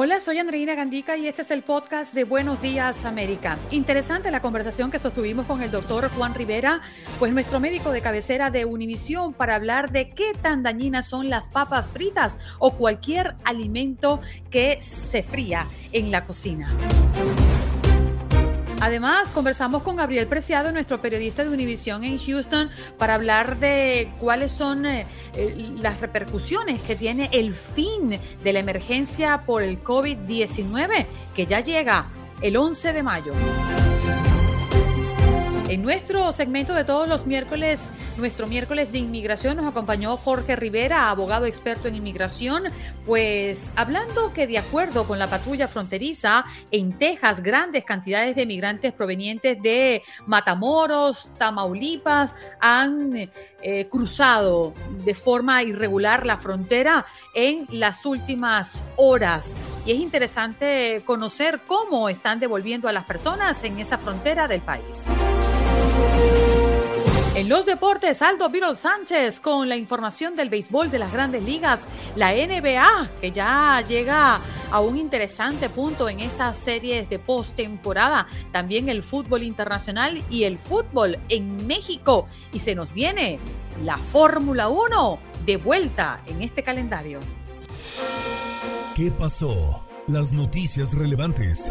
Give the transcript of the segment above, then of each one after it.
Hola, soy Andreina Gandica y este es el podcast de Buenos Días América. Interesante la conversación que sostuvimos con el doctor Juan Rivera, pues nuestro médico de cabecera de Univisión, para hablar de qué tan dañinas son las papas fritas o cualquier alimento que se fría en la cocina. Además, conversamos con Gabriel Preciado, nuestro periodista de Univisión en Houston, para hablar de cuáles son eh, las repercusiones que tiene el fin de la emergencia por el COVID-19, que ya llega el 11 de mayo. En nuestro segmento de todos los miércoles, nuestro miércoles de inmigración, nos acompañó Jorge Rivera, abogado experto en inmigración, pues hablando que de acuerdo con la patrulla fronteriza, en Texas grandes cantidades de migrantes provenientes de Matamoros, Tamaulipas, han eh, cruzado de forma irregular la frontera en las últimas horas. Y es interesante conocer cómo están devolviendo a las personas en esa frontera del país. En los deportes, Aldo Viro Sánchez con la información del béisbol de las grandes ligas, la NBA, que ya llega a un interesante punto en estas series de postemporada, también el fútbol internacional y el fútbol en México. Y se nos viene la Fórmula 1 de vuelta en este calendario. ¿Qué pasó? Las noticias relevantes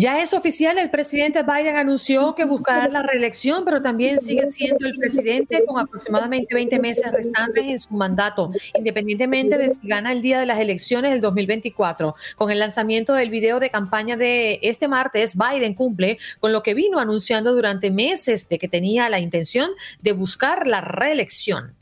Ya es oficial, el presidente Biden anunció que buscará la reelección, pero también sigue siendo el presidente con aproximadamente 20 meses restantes en su mandato, independientemente de si gana el día de las elecciones del 2024. Con el lanzamiento del video de campaña de este martes, Biden cumple con lo que vino anunciando durante meses de que tenía la intención de buscar la reelección.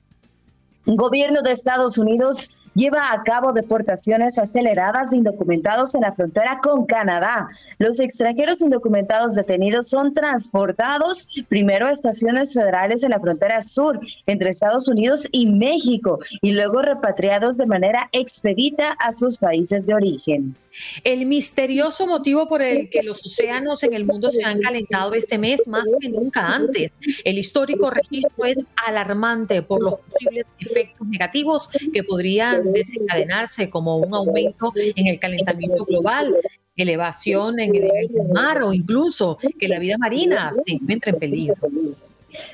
Gobierno de Estados Unidos lleva a cabo deportaciones aceleradas de indocumentados en la frontera con Canadá. Los extranjeros indocumentados detenidos son transportados primero a estaciones federales en la frontera sur entre Estados Unidos y México y luego repatriados de manera expedita a sus países de origen. El misterioso motivo por el que los océanos en el mundo se han calentado este mes más que nunca antes. El histórico registro es alarmante por los posibles efectos negativos que podrían desencadenarse como un aumento en el calentamiento global, elevación en el nivel del mar o incluso que la vida marina se encuentre en peligro.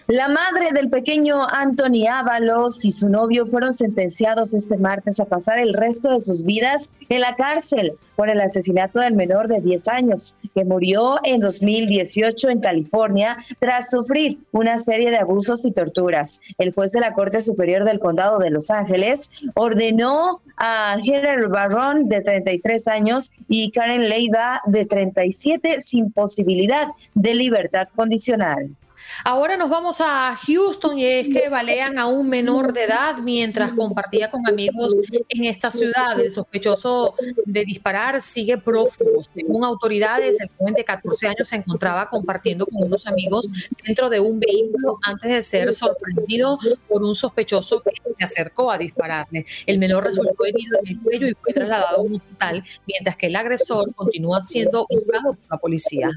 La madre del pequeño Anthony Ábalos y su novio fueron sentenciados este martes a pasar el resto de sus vidas en la cárcel por el asesinato del menor de 10 años, que murió en 2018 en California tras sufrir una serie de abusos y torturas. El juez de la Corte Superior del Condado de Los Ángeles ordenó a Heather Barron de 33 años y Karen Leiva de 37 sin posibilidad de libertad condicional. Ahora nos vamos a Houston y es que balean a un menor de edad mientras compartía con amigos en esta ciudad. El sospechoso de disparar sigue prófugo. Según autoridades, el joven de 14 años se encontraba compartiendo con unos amigos dentro de un vehículo antes de ser sorprendido por un sospechoso que se acercó a dispararle. El menor resultó herido en el cuello y fue trasladado a un hospital, mientras que el agresor continúa siendo buscado por la policía.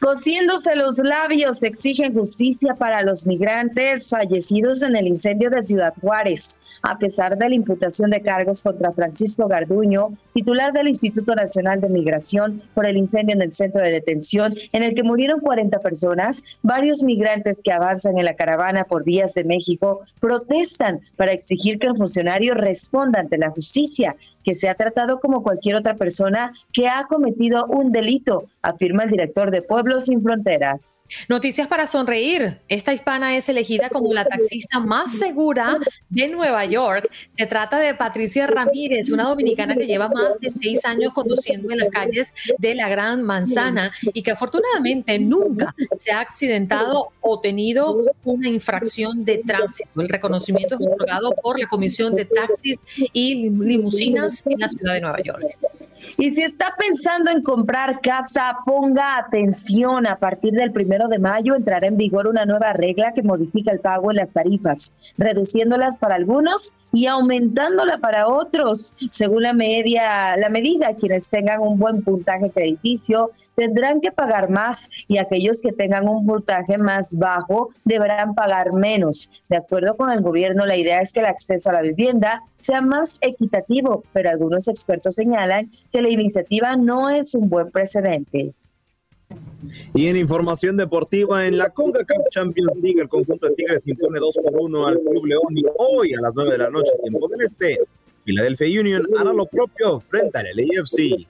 Cosiéndose los labios, exigen justicia para los migrantes fallecidos en el incendio de Ciudad Juárez. A pesar de la imputación de cargos contra Francisco Garduño, titular del Instituto Nacional de Migración, por el incendio en el centro de detención en el que murieron 40 personas, varios migrantes que avanzan en la caravana por vías de México protestan para exigir que el funcionario responda ante la justicia, que se ha tratado como cualquier otra persona que ha cometido un delito, afirma el director de Pueblos Sin Fronteras. Noticias para sonreír. Esta hispana es elegida como la taxista más segura de Nueva York. Se trata de Patricia Ramírez, una dominicana que lleva más de seis años conduciendo en las calles de la Gran Manzana y que afortunadamente nunca se ha accidentado o tenido una infracción de tránsito. El reconocimiento es otorgado por la Comisión de Taxis y Limusinas en la ciudad de Nueva York. Y si está pensando en comprar casa, ponga atención. A partir del primero de mayo entrará en vigor una nueva regla que modifica el pago en las tarifas, reduciéndolas para algunos y aumentándola para otros. Según la media, la medida, quienes tengan un buen puntaje crediticio tendrán que pagar más y aquellos que tengan un puntaje más bajo deberán pagar menos. De acuerdo con el gobierno, la idea es que el acceso a la vivienda sea más equitativo, pero algunos expertos señalan que la iniciativa no es un buen precedente. Y en información deportiva, en la CONCACAF Champions League, el conjunto de Tigres impone 2 por 1 al Club León y hoy a las 9 de la noche, tiempo del este, Philadelphia Union hará lo propio frente al LAFC.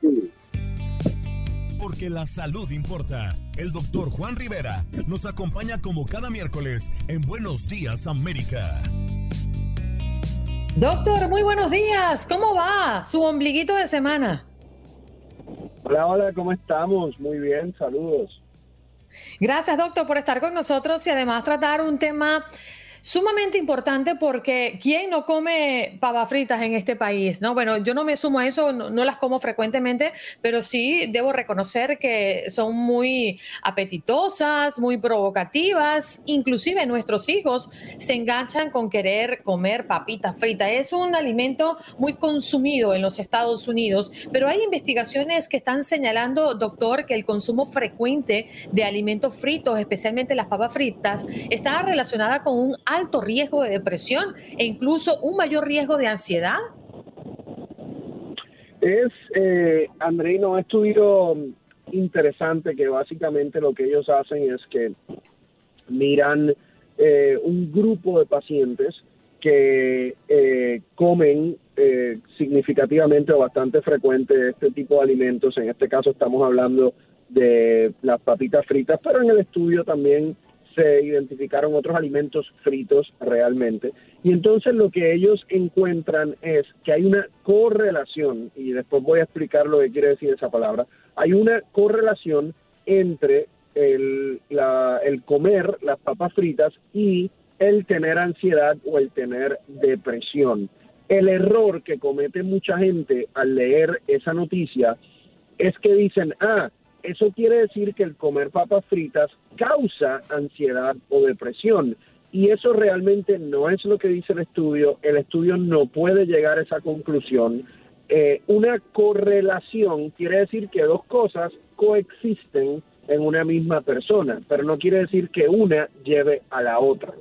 Porque la salud importa. El doctor Juan Rivera nos acompaña como cada miércoles en Buenos Días América. Doctor, muy buenos días. ¿Cómo va su ombliguito de semana? Hola, hola, ¿cómo estamos? Muy bien, saludos. Gracias, doctor, por estar con nosotros y además tratar un tema sumamente importante porque ¿quién no come papas fritas en este país? No, bueno, yo no me sumo a eso, no, las como frecuentemente, pero sí debo reconocer que son muy apetitosas, muy provocativas, inclusive nuestros hijos se enganchan con querer comer papitas fritas. Es un alimento muy consumido en los Estados Unidos, pero hay investigaciones que están señalando, doctor, que el consumo frecuente de alimentos fritos, especialmente las papas fritas, está relacionada con un alto riesgo de depresión e incluso un mayor riesgo de ansiedad? Es, eh, Andreino, un estudio interesante que básicamente lo que ellos hacen es que miran eh, un grupo de pacientes que eh, comen eh, significativamente o bastante frecuente este tipo de alimentos. En este caso estamos hablando de las papitas fritas, pero en el estudio también se identificaron otros alimentos fritos realmente. Y entonces lo que ellos encuentran es que hay una correlación, y después voy a explicar lo que quiere decir esa palabra, hay una correlación entre el, el comer las papas fritas y el tener ansiedad o el tener depresión. El error que comete mucha gente al leer esa noticia es que dicen, ah, eso quiere decir que el comer papas fritas causa ansiedad o depresión. Y eso realmente no es lo que dice el estudio. El estudio no puede llegar a esa conclusión. Eh, una correlación quiere decir que dos cosas coexisten en una misma persona, pero no quiere decir que una lleve a la otra.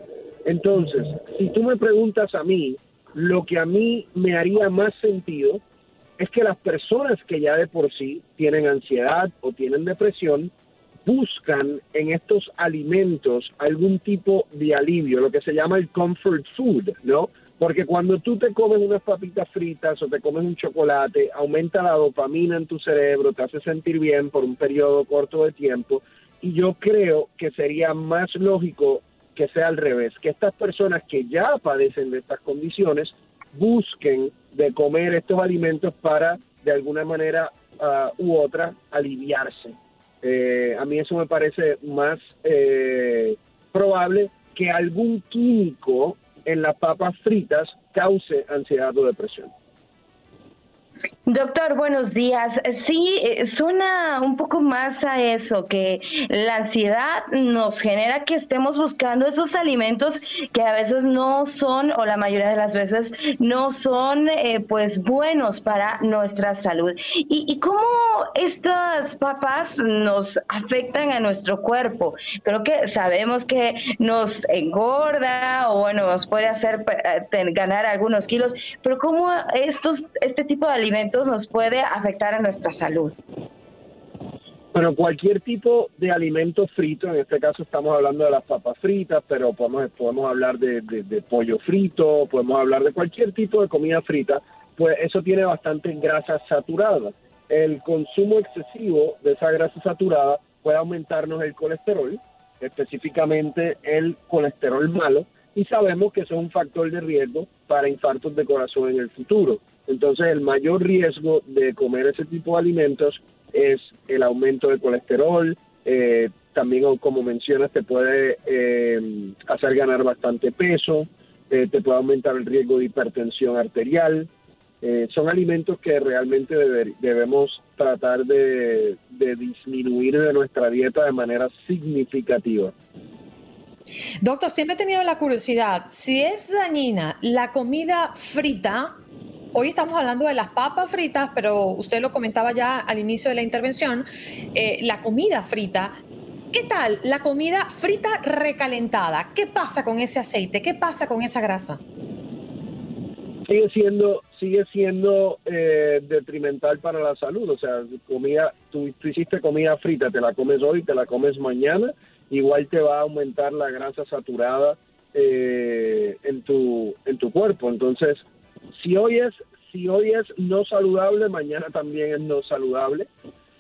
Entonces, si tú me preguntas a mí, lo que a mí me haría más sentido es que las personas que ya de por sí tienen ansiedad o tienen depresión buscan en estos alimentos algún tipo de alivio, lo que se llama el comfort food, ¿no? Porque cuando tú te comes unas papitas fritas o te comes un chocolate, aumenta la dopamina en tu cerebro, te hace sentir bien por un periodo corto de tiempo. Y yo creo que sería más lógico que sea al revés, que estas personas que ya padecen de estas condiciones busquen de comer estos alimentos para, de alguna manera uh, u otra, aliviarse. Eh, a mí eso me parece más eh, probable que algún químico en las papas fritas cause ansiedad o depresión. Doctor, buenos días. Sí, eh, suena un poco más a eso, que la ansiedad nos genera que estemos buscando esos alimentos que a veces no son, o la mayoría de las veces no son, eh, pues buenos para nuestra salud. ¿Y, ¿Y cómo estas papas nos afectan a nuestro cuerpo? Creo que sabemos que nos engorda o bueno, nos puede hacer eh, ganar algunos kilos, pero ¿cómo estos, este tipo de alimentos nos puede afectar a nuestra salud? Bueno, cualquier tipo de alimento frito, en este caso estamos hablando de las papas fritas, pero podemos, podemos hablar de, pollo frito, podemos hablar de cualquier tipo de comida frita, pues eso tiene bastante grasa saturada. El consumo excesivo de esa grasa saturada puede aumentarnos el colesterol, específicamente el colesterol malo, y sabemos que eso es un factor de riesgo para infartos de corazón en el futuro. Entonces, el mayor riesgo de comer ese tipo de alimentos es el aumento de colesterol. Eh, también, como mencionas, te puede eh, hacer ganar bastante peso, eh, te puede aumentar el riesgo de hipertensión arterial. Son alimentos que realmente debemos tratar de disminuir de nuestra dieta de manera significativa. Doctor, siempre he tenido la curiosidad, si es dañina la comida frita, hoy estamos hablando de las papas fritas, pero usted lo comentaba ya al inicio de la intervención, eh, la comida frita. ¿Qué tal la comida frita recalentada? ¿Qué pasa con ese aceite? ¿Qué pasa con esa grasa? Sigue siendo, sigue siendo eh, detrimental para la salud. O sea, comida, tú, hiciste comida frita, te la comes hoy, te la comes mañana igual te va a aumentar la grasa saturada eh, en tu en tu cuerpo. Entonces, si hoy es si hoy es no saludable, mañana también es no saludable.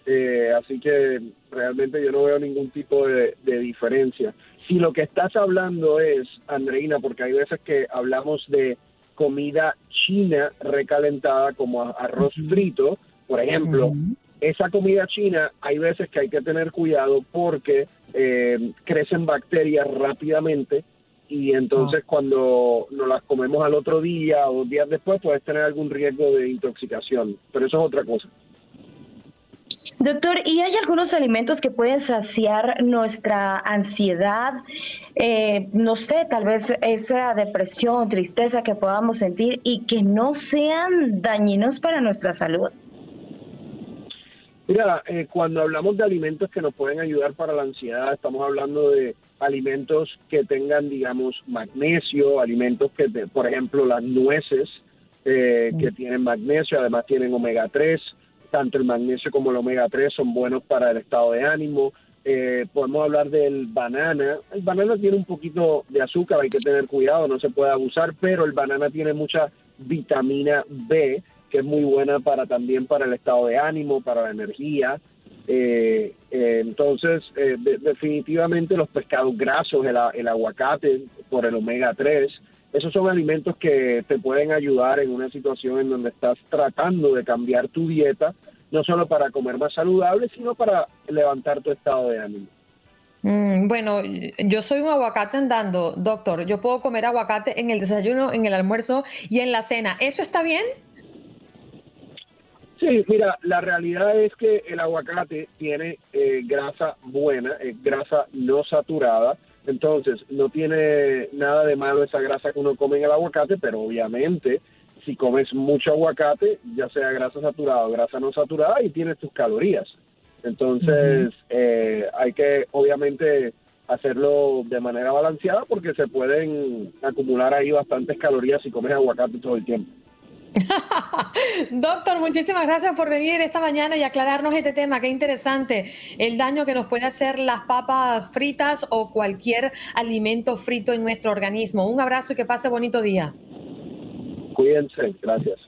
Eh, así que realmente yo no veo ningún tipo de, diferencia. Si lo que estás hablando es, Andreina, porque hay veces que hablamos de comida china recalentada como arroz frito, por ejemplo, esa comida china hay veces que hay que tener cuidado porque eh, crecen bacterias rápidamente y entonces ah. cuando nos las comemos al otro día o días después puedes tener algún riesgo de intoxicación, pero eso es otra cosa. Doctor, ¿y hay algunos alimentos que pueden saciar nuestra ansiedad? Eh, no sé, tal vez esa depresión, tristeza que podamos sentir y que no sean dañinos para nuestra salud. Mira, eh, cuando hablamos de alimentos que nos pueden ayudar para la ansiedad, estamos hablando de alimentos que tengan, digamos, magnesio, alimentos que, por ejemplo, las nueces, eh, que mm. tienen magnesio, además tienen omega 3, tanto el magnesio como el omega 3 son buenos para el estado de ánimo. Eh, podemos hablar del banana. El banana tiene un poquito de azúcar, hay que tener cuidado, no se puede abusar, pero el banana tiene mucha vitamina B, que es muy buena para también para el estado de ánimo, para la energía. Eh, eh, entonces, definitivamente los pescados grasos, el, aguacate por el omega 3, esos son alimentos que te pueden ayudar en una situación en donde estás tratando de cambiar tu dieta, no solo para comer más saludable, sino para levantar tu estado de ánimo. Mm, bueno, yo soy un aguacate andando, doctor. Yo puedo comer aguacate en el desayuno, en el almuerzo y en la cena. ¿Eso está bien? Sí, mira, la realidad es que el aguacate tiene eh, grasa buena, es grasa no saturada, entonces no tiene nada de malo esa grasa que uno come en el aguacate, pero obviamente si comes mucho aguacate, ya sea grasa saturada o grasa no saturada, y tienes tus calorías. Entonces eh, hay que obviamente hacerlo de manera balanceada porque se pueden acumular ahí bastantes calorías si comes aguacate todo el tiempo. Doctor, muchísimas gracias por venir esta mañana y aclararnos este tema. Qué interesante el daño que nos puede hacer las papas fritas o cualquier alimento frito en nuestro organismo. Un abrazo y que pase bonito día. Cuídense, gracias.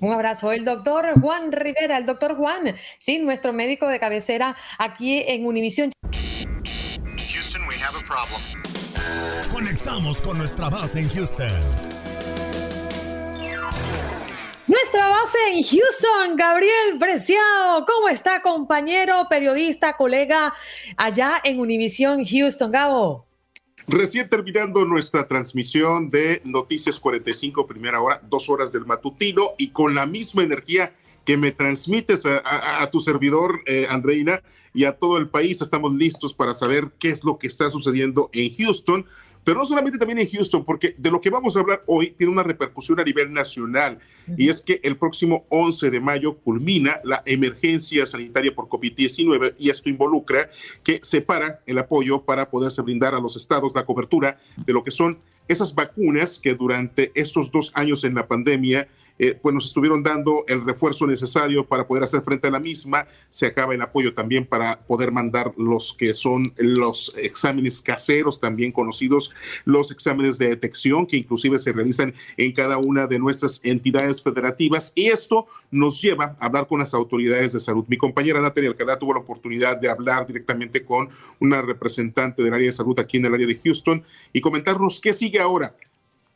Un abrazo. El doctor Juan Rivera, el doctor Juan, sí, nuestro médico de cabecera aquí en Univisión. Houston, we have a problem. Conectamos con nuestra base en Houston. Nuestra base en Houston, Gabriel Preciado. ¿Cómo está, compañero, periodista, colega allá en Univisión Houston, Gabo? Recién terminando nuestra transmisión de Noticias 45, primera hora, dos horas del matutino y con la misma energía que me transmites a, tu servidor, eh, Andreina, y a todo el país. Estamos listos para saber qué es lo que está sucediendo en Houston pero no solamente también en Houston, porque de lo que vamos a hablar hoy tiene una repercusión a nivel nacional, y es que el próximo 11 de mayo culmina la emergencia sanitaria por COVID-19, y esto involucra que separa el apoyo para poderse brindar a los estados la cobertura de lo que son esas vacunas que durante estos dos años en la pandemia eh, pues nos estuvieron dando el refuerzo necesario para poder hacer frente a la misma. Se acaba el apoyo también para poder mandar los que son los exámenes caseros, también conocidos los exámenes de detección, que inclusive se realizan en cada una de nuestras entidades federativas. Y esto nos lleva a hablar con las autoridades de salud. Mi compañera Natalia Alcalá tuvo la oportunidad de hablar directamente con una representante del área de salud aquí en el área de Houston y comentarnos qué sigue ahora.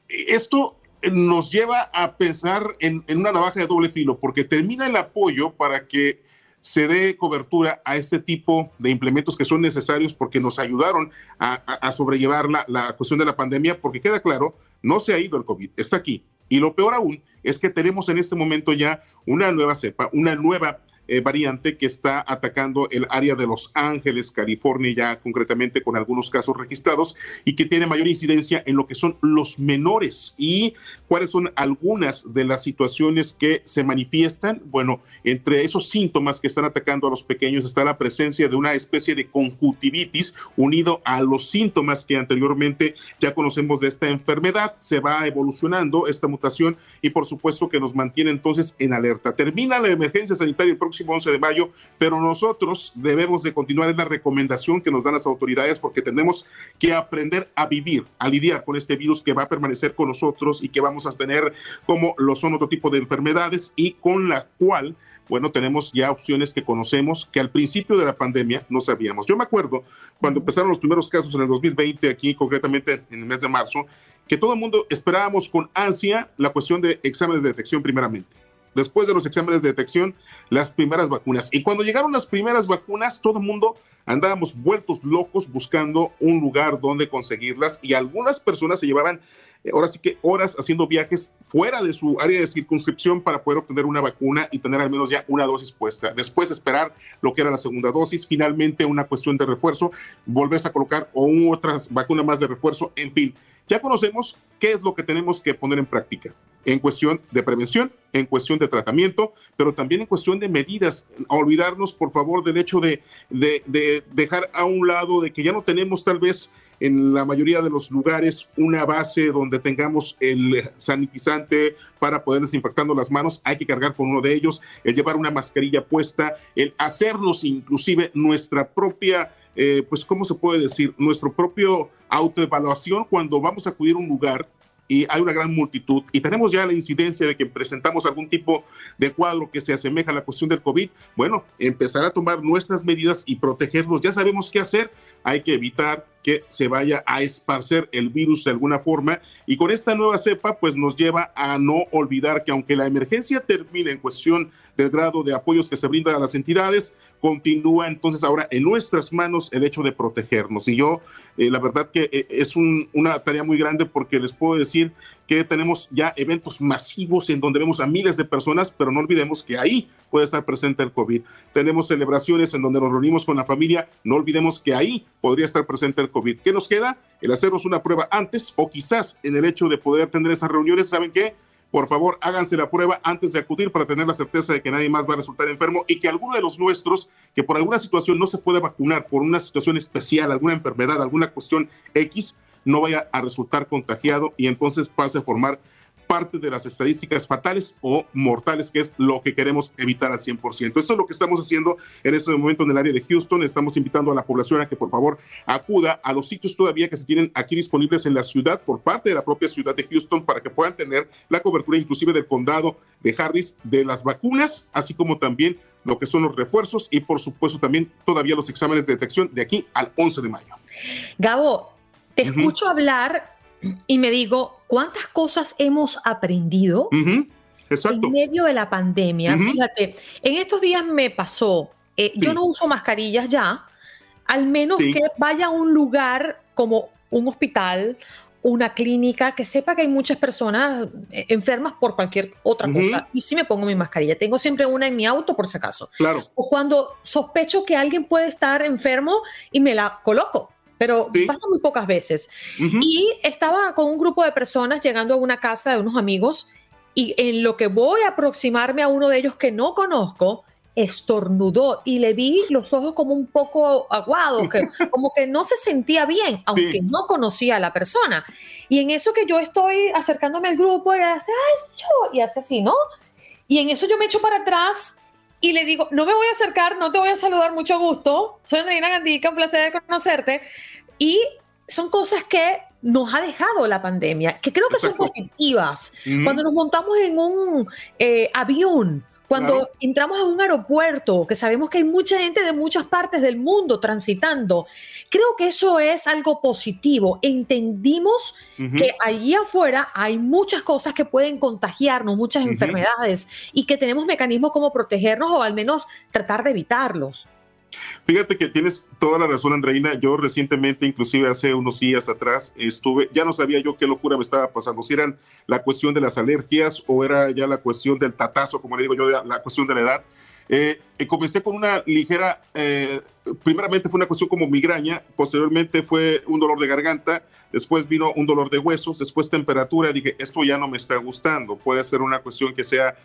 Esto nos lleva a pensar en, una navaja de doble filo, porque termina el apoyo para que se dé cobertura a este tipo de implementos que son necesarios porque nos ayudaron a, sobrellevar la, la, cuestión de la pandemia, porque queda claro, no se ha ido el COVID, está aquí. Y lo peor aún es que tenemos en este momento ya una nueva cepa, una nueva eh, variante que está atacando el área de Los Ángeles, California, ya concretamente con algunos casos registrados y que tiene mayor incidencia en lo que son los menores. ¿Y cuáles son algunas de las situaciones que se manifiestan? Bueno, entre esos síntomas que están atacando a los pequeños está la presencia de una especie de conjuntivitis unido a los síntomas que anteriormente ya conocemos de esta enfermedad. Se va evolucionando esta mutación y por supuesto que nos mantiene entonces en alerta. Termina la emergencia sanitaria el próximo 11 de mayo, pero nosotros debemos de continuar, en la recomendación que nos dan las autoridades porque tenemos que aprender a vivir, a lidiar con este virus que va a permanecer con nosotros y que vamos a tener como lo son otro tipo de enfermedades y con la cual bueno, tenemos ya opciones que conocemos que al principio de la pandemia no sabíamos. Yo me acuerdo cuando empezaron los primeros casos en el 2020, aquí concretamente en el mes de marzo, que todo el mundo esperábamos con ansia la cuestión de exámenes de detección primeramente después de los exámenes de detección, las primeras vacunas. Y cuando llegaron las primeras vacunas, todo el mundo andábamos vueltos locos buscando un lugar donde conseguirlas y algunas personas se llevaban eh, ahora sí que horas haciendo viajes fuera de su área de circunscripción para poder obtener una vacuna y tener al menos ya una dosis puesta. Después esperar lo que era la segunda dosis, finalmente una cuestión de refuerzo, volverse a colocar o otra vacuna más de refuerzo, en fin. Ya conocemos qué es lo que tenemos que poner en práctica en cuestión de prevención, en cuestión de tratamiento, pero también en cuestión de medidas. olvidarnos, por favor, del hecho de, de, dejar a un lado de que ya no tenemos tal vez en la mayoría de los lugares una base donde tengamos el sanitizante para poder desinfectando las manos, hay que cargar con uno de ellos, el llevar una mascarilla puesta, el hacernos inclusive nuestra propia, eh, pues, ¿cómo se puede decir? Nuestro propio autoevaluación cuando vamos a acudir a un lugar y hay una gran multitud. Y tenemos ya la incidencia de que presentamos algún tipo de cuadro que se asemeja a la cuestión del COVID, bueno, empezar a tomar nuestras medidas y protegernos. Ya sabemos qué hacer, hay que evitar que se vaya a esparcer el virus de alguna forma y con esta nueva cepa pues nos lleva a no olvidar que aunque la emergencia termine en cuestión del grado de apoyos que se brindan a las entidades, continúa entonces ahora en nuestras manos el hecho de protegernos. Y yo, eh, la verdad que eh, es una tarea muy grande porque les puedo decir que tenemos ya eventos masivos en donde vemos a miles de personas, pero no olvidemos que ahí puede estar presente el COVID. Tenemos celebraciones en donde nos reunimos con la familia, no olvidemos que ahí podría estar presente el COVID. ¿Qué nos queda? El hacernos una prueba antes o quizás en el hecho de poder tener esas reuniones, ¿saben qué? por favor háganse la prueba antes de acudir para tener la certeza de que nadie más va a resultar enfermo y que alguno de los nuestros que por alguna situación no se puede vacunar, por una situación especial, alguna enfermedad, alguna cuestión X, no vaya a resultar contagiado y entonces pase a formar parte de las estadísticas fatales o mortales, que es lo que queremos evitar al 100%. Eso es lo que estamos haciendo en este momento en el área de Houston. Estamos invitando a la población a que por favor acuda a los sitios todavía que se tienen aquí disponibles en la ciudad por parte de la propia ciudad de Houston para que puedan tener la cobertura inclusive del condado de Harris de las vacunas, así como también lo que son los refuerzos y por supuesto también todavía los exámenes de detección de aquí al 11 de mayo. Gabo, te escucho hablar y me digo, ¿cuántas cosas hemos aprendido en medio de la pandemia? Fíjate, en estos días me pasó, eh, yo no uso mascarillas ya, al menos que vaya a un lugar como un hospital una clínica, que sepa que hay muchas personas eh, enfermas por cualquier otra cosa. Y sí me pongo mi mascarilla. Tengo siempre una en mi auto por si acaso. Claro. O cuando sospecho que alguien puede estar enfermo y me la coloco. Pero pasa muy pocas veces. Y estaba con un grupo de personas llegando a una casa de unos amigos y en lo que voy a aproximarme a uno de ellos que no conozco, estornudó y le vi los ojos como un poco aguados, que, como que no se sentía bien, aunque no conocía a la persona. Y en eso que yo estoy acercándome al grupo y hace, yo, y hace así, ¿no? Y en eso yo me echo para atrás y le digo, no me voy a acercar, no te voy a saludar, mucho gusto. Soy Andreina Gandica, un placer conocerte. Y son cosas que nos ha dejado la pandemia, que creo que son positivas. Cuando nos montamos en un eh, avión, cuando entramos a un aeropuerto, que sabemos que hay mucha gente de muchas partes del mundo transitando, creo que eso es algo positivo. Entendimos que allí afuera hay muchas cosas que pueden contagiarnos, muchas enfermedades, y que tenemos mecanismos como protegernos o al menos tratar de evitarlos. Fíjate que tienes toda la razón, Andreina. Yo recientemente, inclusive hace unos días atrás, estuve, ya no sabía yo qué locura me estaba pasando, si eran la cuestión de las alergias o era ya la cuestión del tatazo, como le digo yo, la cuestión de la edad. Eh, comencé con una ligera, eh, primeramente fue una cuestión como migraña, posteriormente fue un dolor de garganta, después vino un dolor de huesos, después temperatura, dije, esto ya no me está gustando, puede ser una cuestión que sea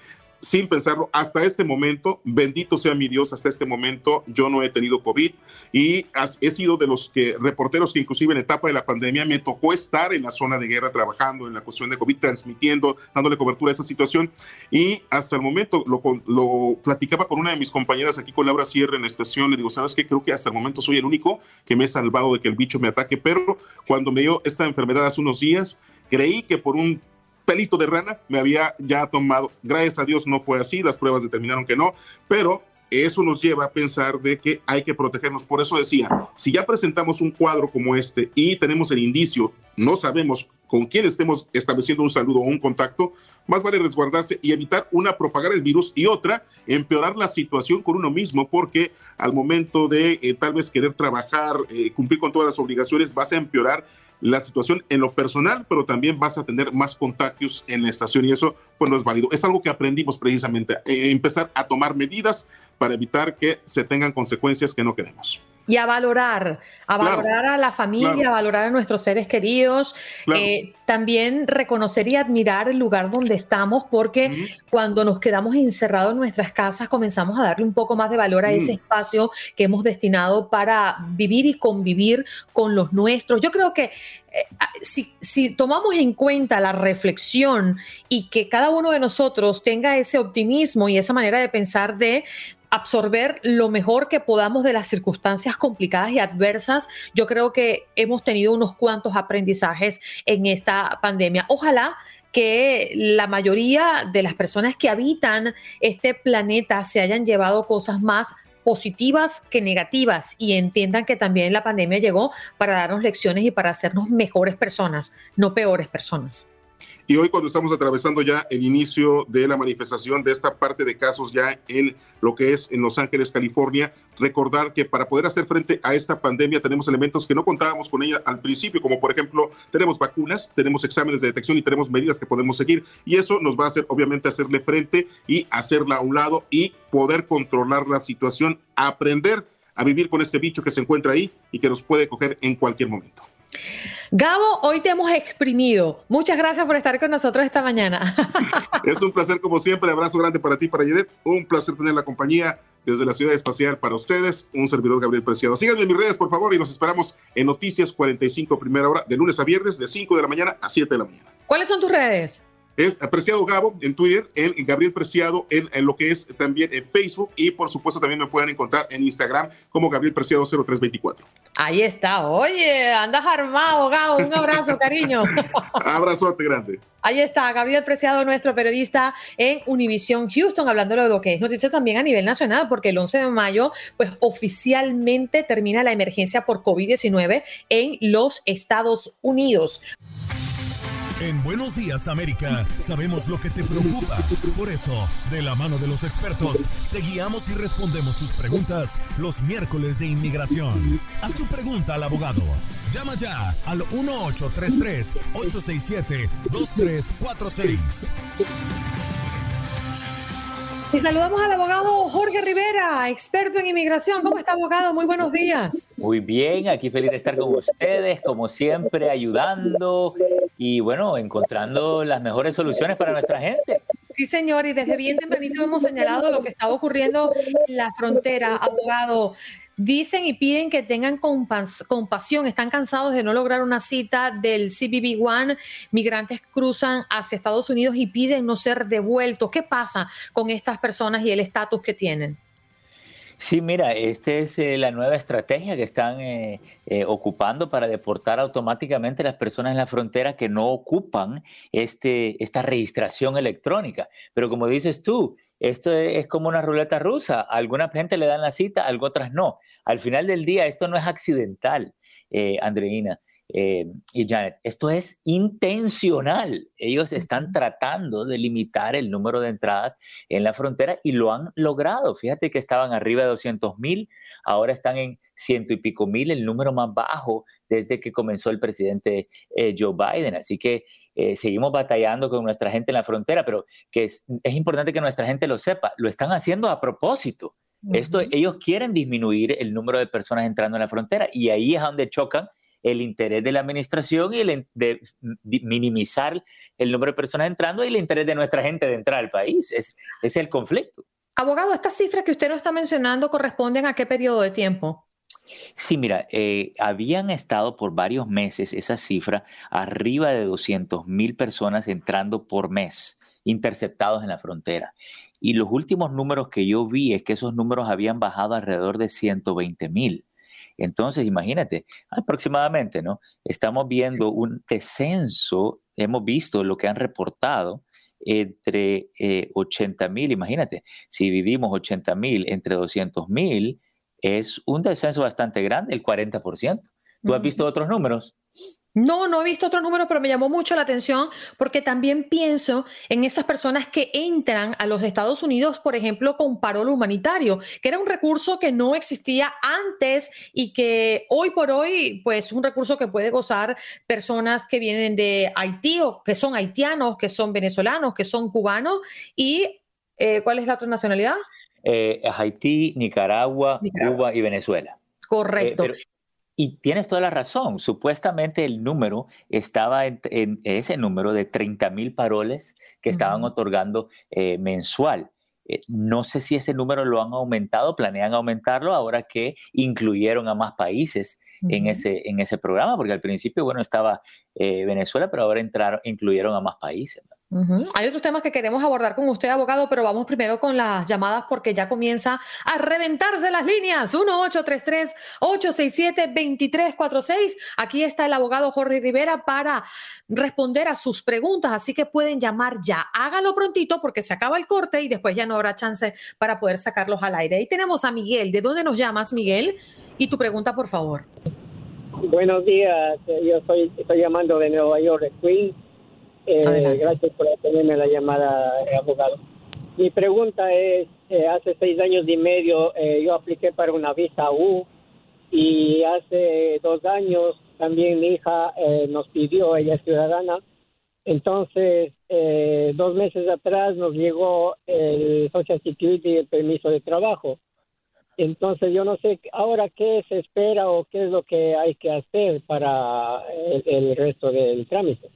sin pensarlo, hasta este momento, bendito sea mi Dios, hasta este momento yo no he tenido COVID y he sido de los que reporteros que inclusive en etapa de la pandemia me tocó estar en la zona de guerra trabajando en la cuestión de COVID, transmitiendo, dándole cobertura a esa situación y hasta el momento lo, platicaba con una de mis compañeras aquí con Laura Sierra en la estación, le digo, ¿sabes qué? Creo que hasta el momento soy el único que me he salvado de que el bicho me ataque, pero cuando me dio esta enfermedad hace unos días, creí que por un pelito de rana me había ya tomado. Gracias a Dios no fue así, las pruebas determinaron que no, pero eso nos lleva a pensar de que hay que protegernos. Por eso decía, si ya presentamos un cuadro como este y tenemos el indicio, no sabemos con quién estemos estableciendo un saludo o un contacto, más vale resguardarse y evitar una propagar el virus y otra empeorar la situación con uno mismo, porque al momento de eh, tal vez querer trabajar, eh, cumplir con todas las obligaciones, vas a empeorar la situación en lo personal, pero también vas a tener más contagios en la estación y eso pues no es válido. Es algo que aprendimos precisamente, eh, empezar a tomar medidas para evitar que se tengan consecuencias que no queremos y a valorar, a valorar a la familia, a valorar a nuestros seres queridos, eh, también reconocer y admirar el lugar donde estamos, porque cuando nos quedamos encerrados en nuestras casas comenzamos a darle un poco más de valor a ese mm. espacio que hemos destinado para vivir y convivir con los nuestros. Yo creo que eh, si, si tomamos en cuenta la reflexión y que cada uno de nosotros tenga ese optimismo y esa manera de pensar de absorber lo mejor que podamos de las circunstancias complicadas y adversas. Yo creo que hemos tenido unos cuantos aprendizajes en esta pandemia. Ojalá que la mayoría de las personas que habitan este planeta se hayan llevado cosas más positivas que negativas y entiendan que también la pandemia llegó para darnos lecciones y para hacernos mejores personas, no peores personas. Y hoy cuando estamos atravesando ya el inicio de la manifestación de esta parte de casos ya en lo que es en Los Ángeles, California, recordar que para poder hacer frente a esta pandemia tenemos elementos que no contábamos con ella al principio, como por ejemplo tenemos vacunas, tenemos exámenes de detección y tenemos medidas que podemos seguir. Y eso nos va a hacer obviamente hacerle frente y hacerla a un lado y poder controlar la situación, aprender a vivir con este bicho que se encuentra ahí y que nos puede coger en cualquier momento. Gabo, hoy te hemos exprimido. Muchas gracias por estar con nosotros esta mañana. Es un placer como siempre. Abrazo grande para ti, para Yedet. Un placer tener la compañía desde la Ciudad Espacial para ustedes. Un servidor Gabriel Preciado. Síganme en mis redes, por favor, y nos esperamos en Noticias 45 primera hora, de lunes a viernes, de 5 de la mañana a 7 de la mañana. ¿Cuáles son tus redes? Es Preciado Gabo en Twitter, en Gabriel Preciado en, lo que es también en Facebook y por supuesto también me pueden encontrar en Instagram como Gabriel Preciado 0324. Ahí está, oye, andas armado, Gabo, un abrazo, cariño. Abrazote grande. Ahí está, Gabriel Preciado, nuestro periodista en Univision Houston, hablando de lo que es noticia también a nivel nacional, porque el 11 de mayo, pues oficialmente termina la emergencia por COVID-19 en los Estados Unidos. En Buenos Días América sabemos lo que te preocupa. Por eso, de la mano de los expertos, te guiamos y respondemos tus preguntas los miércoles de inmigración. Haz tu pregunta al abogado. Llama ya al 1833-867-2346. Y saludamos al abogado Jorge Rivera, experto en inmigración. ¿Cómo está, abogado? Muy buenos días. Muy bien, aquí feliz de estar con ustedes, como siempre, ayudando y, bueno, encontrando las mejores soluciones para nuestra gente. Sí, señor, y desde bien tempranito hemos señalado lo que está ocurriendo en la frontera, abogado. Dicen y piden que tengan compasión, están cansados de no lograr una cita del CBB One. Migrantes cruzan hacia Estados Unidos y piden no ser devueltos. ¿Qué pasa con estas personas y el estatus que tienen? Sí, mira, esta es eh, la nueva estrategia que están eh, eh, ocupando para deportar automáticamente las personas en la frontera que no ocupan este, esta registración electrónica. Pero como dices tú, esto es como una ruleta rusa. A alguna gente le dan la cita, a otras no. Al final del día, esto no es accidental, Andreina. Eh, y Janet, esto es intencional. Ellos están tratando de limitar el número de entradas en la frontera y lo han logrado. Fíjate que estaban arriba de 200 mil, ahora están en ciento y pico mil, el número más bajo desde que comenzó el presidente eh, Joe Biden. Así que eh, seguimos batallando con nuestra gente en la frontera, pero que es, importante que nuestra gente lo sepa, lo están haciendo a propósito. Esto, ellos quieren disminuir el número de personas entrando en la frontera y ahí es donde chocan el interés de la administración y el de minimizar el número de personas entrando y el interés de nuestra gente de entrar al país. Es, es el conflicto. Abogado, estas cifras que usted nos está mencionando corresponden a qué periodo de tiempo? Sí, mira, eh, habían estado por varios meses esa cifra arriba de 200 mil personas entrando por mes interceptados en la frontera. Y los últimos números que yo vi es que esos números habían bajado alrededor de 120 mil. Entonces, imagínate, aproximadamente, ¿no? Estamos viendo un descenso, hemos visto lo que han reportado entre 80 eh, mil, imagínate, si dividimos 80 mil entre 200 mil, es un descenso bastante grande, el 40%. ¿Tú has visto otros números? No, no he visto otros números, pero me llamó mucho la atención porque también pienso en esas personas que entran a los Estados Unidos, por ejemplo, con parol humanitario, que era un recurso que no existía antes y que hoy por hoy, pues, es un recurso que puede gozar personas que vienen de Haití o que son haitianos, que son venezolanos, que son cubanos y eh, ¿cuál es la otra nacionalidad? Eh, Haití, Nicaragua, Cuba y Venezuela. Correcto. Eh, y tienes toda la razón. Supuestamente el número estaba en, ese número de 30 mil paroles que estaban otorgando eh, mensual. Eh, no sé si ese número lo han aumentado, planean aumentarlo ahora que incluyeron a más países en, ese, en ese programa, porque al principio, bueno, estaba eh, Venezuela, pero ahora entraron, incluyeron a más países. Hay otros temas que queremos abordar con usted, abogado, pero vamos primero con las llamadas porque ya comienza a reventarse las líneas. 1-833-867-2346. Aquí está el abogado Jorge Rivera para responder a sus preguntas, así que pueden llamar ya. Hágalo prontito porque se acaba el corte y después ya no habrá chance para poder sacarlos al aire. Ahí tenemos a Miguel. ¿De dónde nos llamas, Miguel? Y tu pregunta, por favor. Buenos días, yo soy, estoy llamando de Nueva York, Queens. Eh, gracias por tenerme la llamada, eh, abogado. Mi pregunta es, eh, hace seis años y medio yo apliqué para una visa U y hace dos años también mi hija nos pidió, ella es ciudadana, entonces dos meses atrás nos llegó el Social Security y el permiso de trabajo. Entonces yo no sé ahora qué se espera o qué es lo que hay que hacer para el resto del trámite.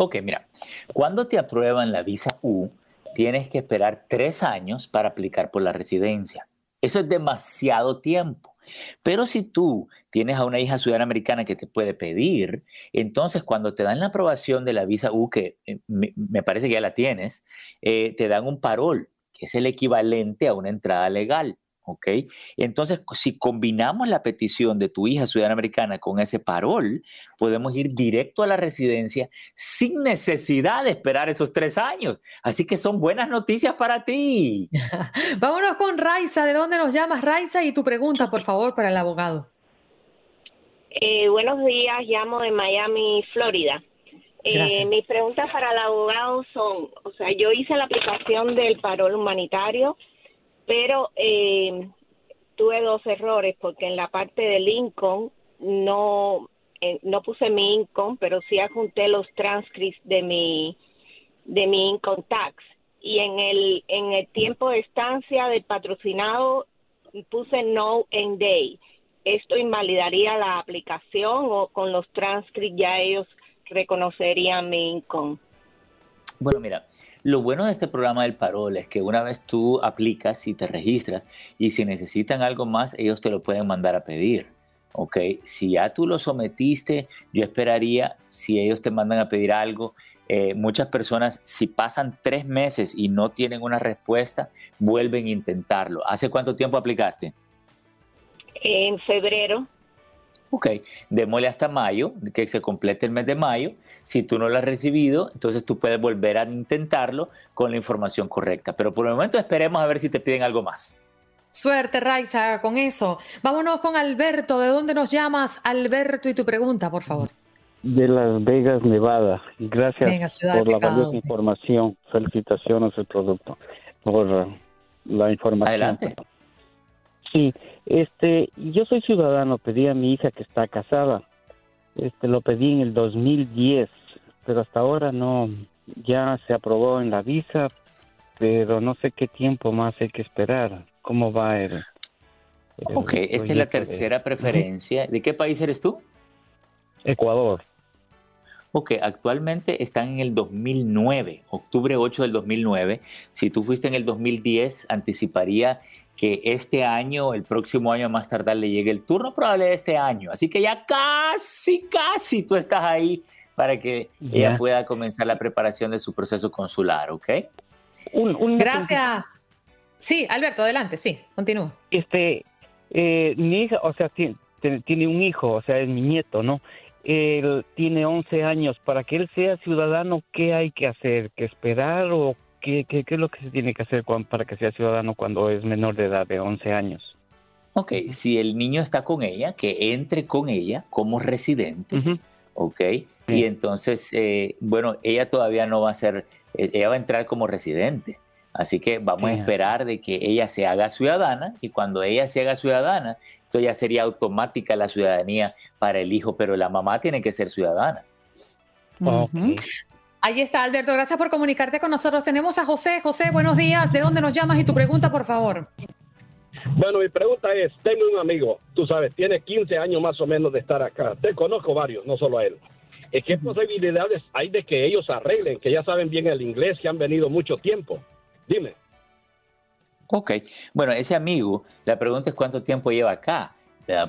Ok, mira, cuando te aprueban la visa U, tienes que esperar tres años para aplicar por la residencia. Eso es demasiado tiempo. Pero si tú tienes a una hija ciudadana americana que te puede pedir, entonces cuando te dan la aprobación de la visa U, que eh, me, parece que ya la tienes, eh, te dan un parol, que es el equivalente a una entrada legal. ¿Ok? Entonces, si combinamos la petición de tu hija ciudadana americana con ese parol, podemos ir directo a la residencia sin necesidad de esperar esos tres años. Así que son buenas noticias para ti. Vámonos con Raiza. ¿De dónde nos llamas, Raiza? Y tu pregunta, por favor, para el abogado. Eh, buenos días, llamo de Miami, Florida. Eh, mis preguntas para el abogado son, o sea, yo hice la aplicación del parol humanitario, pero eh, tuve dos errores porque en la parte del Lincoln no eh, no puse mi income, pero sí adjunté los transcripts de mi de mi income tax y en el en el tiempo de estancia del patrocinado puse no en day. ¿Esto invalidaría la aplicación o con los transcripts ya ellos reconocerían mi income? Bueno, mira, lo bueno de este programa del Parol es que una vez tú aplicas y te registras y si necesitan algo más, ellos te lo pueden mandar a pedir. ¿ok? Si ya tú lo sometiste, yo esperaría, si ellos te mandan a pedir algo, eh, muchas personas, si pasan tres meses y no tienen una respuesta, vuelven a intentarlo. ¿Hace cuánto tiempo aplicaste? En febrero. Ok, démosle hasta mayo, que se complete el mes de mayo. Si tú no lo has recibido, entonces tú puedes volver a intentarlo con la información correcta. Pero por el momento esperemos a ver si te piden algo más. Suerte, Raiza, con eso. Vámonos con Alberto. ¿De dónde nos llamas, Alberto? Y tu pregunta, por favor. De Las Vegas, Nevada. Gracias por la valiosa información. Felicitaciones al producto por la información. Adelante. Sí, este, yo soy ciudadano. Pedí a mi hija que está casada. Este, lo pedí en el 2010, pero hasta ahora no. Ya se aprobó en la visa, pero no sé qué tiempo más hay que esperar cómo va el... ok, esta es la tercera preferencia. ¿De qué país eres tú? Ecuador. Ok, actualmente están en el 2009, octubre 8 del 2009. Si tú fuiste en el 2010, anticiparía que este año, el próximo año más tardar, le llegue el turno probable de este año. Así que ya casi, casi tú estás ahí para que ella pueda comenzar la preparación de su proceso consular, ¿ok? Gracias. Sí, Alberto, adelante, sí, continúa. Este, eh, mi hija, o sea, tiene, tiene, un hijo, o sea, es mi nieto, ¿no? Él tiene 11 años. Para que él sea ciudadano, ¿qué hay que hacer? ¿Que esperar o qué, qué, qué es lo que se tiene que hacer para que sea ciudadano cuando es menor de edad, de 11 años? Ok, si el niño está con ella, que entre con ella como residente, ok, y entonces, eh, bueno, ella todavía no va a ser, eh, ella va a entrar como residente. Así que vamos a esperar de que ella se haga ciudadana y cuando ella se haga ciudadana, entonces ya sería automática la ciudadanía para el hijo, pero la mamá tiene que ser ciudadana. Ahí está, Alberto. Gracias por comunicarte con nosotros. Tenemos a José. José, buenos días. ¿De dónde nos llamas y tu pregunta, por favor? Bueno, mi pregunta es, tengo un amigo, tú sabes, tiene 15 años más o menos de estar acá. Te conozco varios, no solo a él. ¿Qué posibilidades hay de que ellos arreglen, que ya saben bien el inglés, que han venido mucho tiempo? Dime. Ok, bueno, ese amigo, la pregunta es cuánto tiempo lleva acá.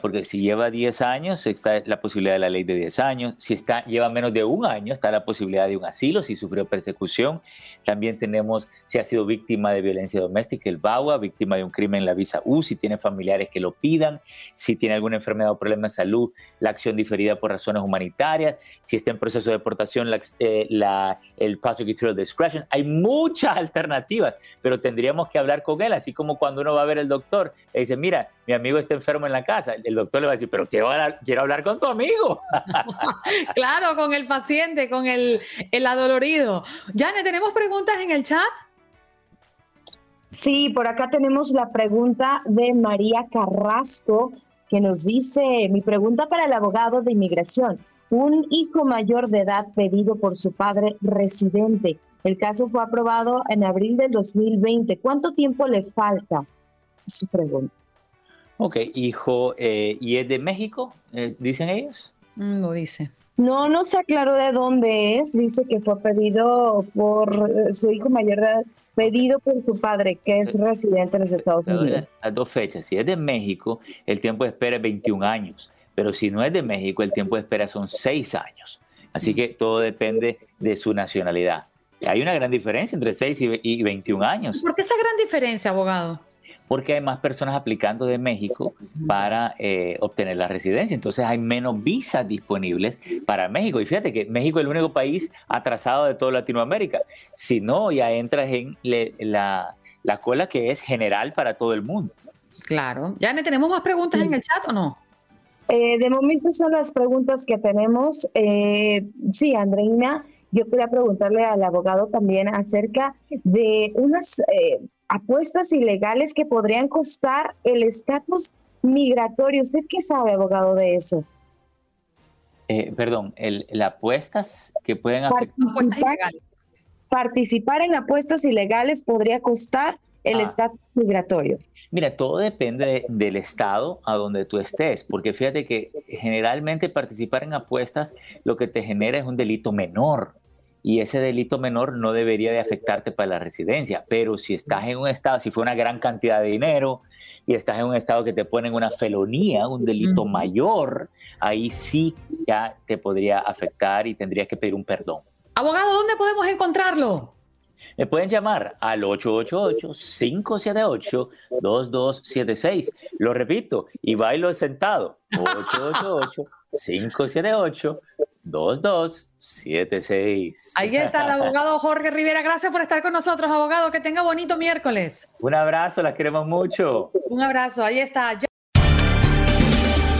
Porque si lleva 10 años, está la posibilidad de la ley de 10 años. Si está, lleva menos de un año, está la posibilidad de un asilo, si sufrió persecución. También tenemos si ha sido víctima de violencia doméstica, el BAUA, víctima de un crimen, la visa U, si tiene familiares que lo pidan, si tiene alguna enfermedad o problema de salud, la acción diferida por razones humanitarias, si está en proceso de deportación, la, eh, la, el prosecutorial discretion. Hay muchas alternativas, pero tendríamos que hablar con él, así como cuando uno va a ver al doctor y dice, mira, mi amigo está enfermo en la casa el doctor le va a decir, pero quiero hablar, quiero hablar con tu amigo. claro, con el paciente, con el, el adolorido. Jane, ¿tenemos preguntas en el chat? Sí, por acá tenemos la pregunta de María Carrasco que nos dice, mi pregunta para el abogado de inmigración, un hijo mayor de edad pedido por su padre residente. El caso fue aprobado en abril del 2020. ¿Cuánto tiempo le falta? Su pregunta. Ok, hijo, eh, ¿y es de México? Eh, ¿Dicen ellos? Mm, lo dice. No, no se aclaró de dónde es. Dice que fue pedido por eh, su hijo mayor de edad, pedido por su padre, que es residente en los Estados Unidos. Las dos fechas. Si es de México, el tiempo de espera es 21 años. Pero si no es de México, el tiempo de espera son 6 años. Así que todo depende de su nacionalidad. Hay una gran diferencia entre 6 y 21 años. ¿Por qué esa gran diferencia, abogado? Porque hay más personas aplicando de México para eh, obtener la residencia. Entonces hay menos visas disponibles para México. Y fíjate que México es el único país atrasado de toda Latinoamérica. Si no, ya entras en la, cola que es general para todo el mundo. Claro. ¿Ya tenemos más preguntas en el chat o no? Eh, de momento son las preguntas que tenemos. Eh, sí, Andreina, yo quería preguntarle al abogado también acerca de unas eh, apuestas ilegales que podrían costar el estatus migratorio. ¿Usted qué sabe, abogado, de eso? perdón, el, las apuestas que pueden afectar. Participar, participar en apuestas ilegales podría costar el ah. estatus migratorio? Mira, todo depende del estado a donde tú estés, porque fíjate que generalmente participar en apuestas lo que te genera es un delito menor y ese delito menor no debería de afectarte para la residencia, pero si estás en un estado, si fue una gran cantidad de dinero y estás en un estado que te ponen una felonía, un delito mayor, ahí sí ya te podría afectar y tendrías que pedir un perdón. Abogado, ¿dónde podemos encontrarlo? Me pueden llamar al 888-578-2276. Lo repito, y bailo sentado. 888-578-2276. Ahí está el abogado Jorge Rivera. Gracias por estar con nosotros, abogado. Que tenga bonito miércoles. Un abrazo, la queremos mucho. Un abrazo, ahí está.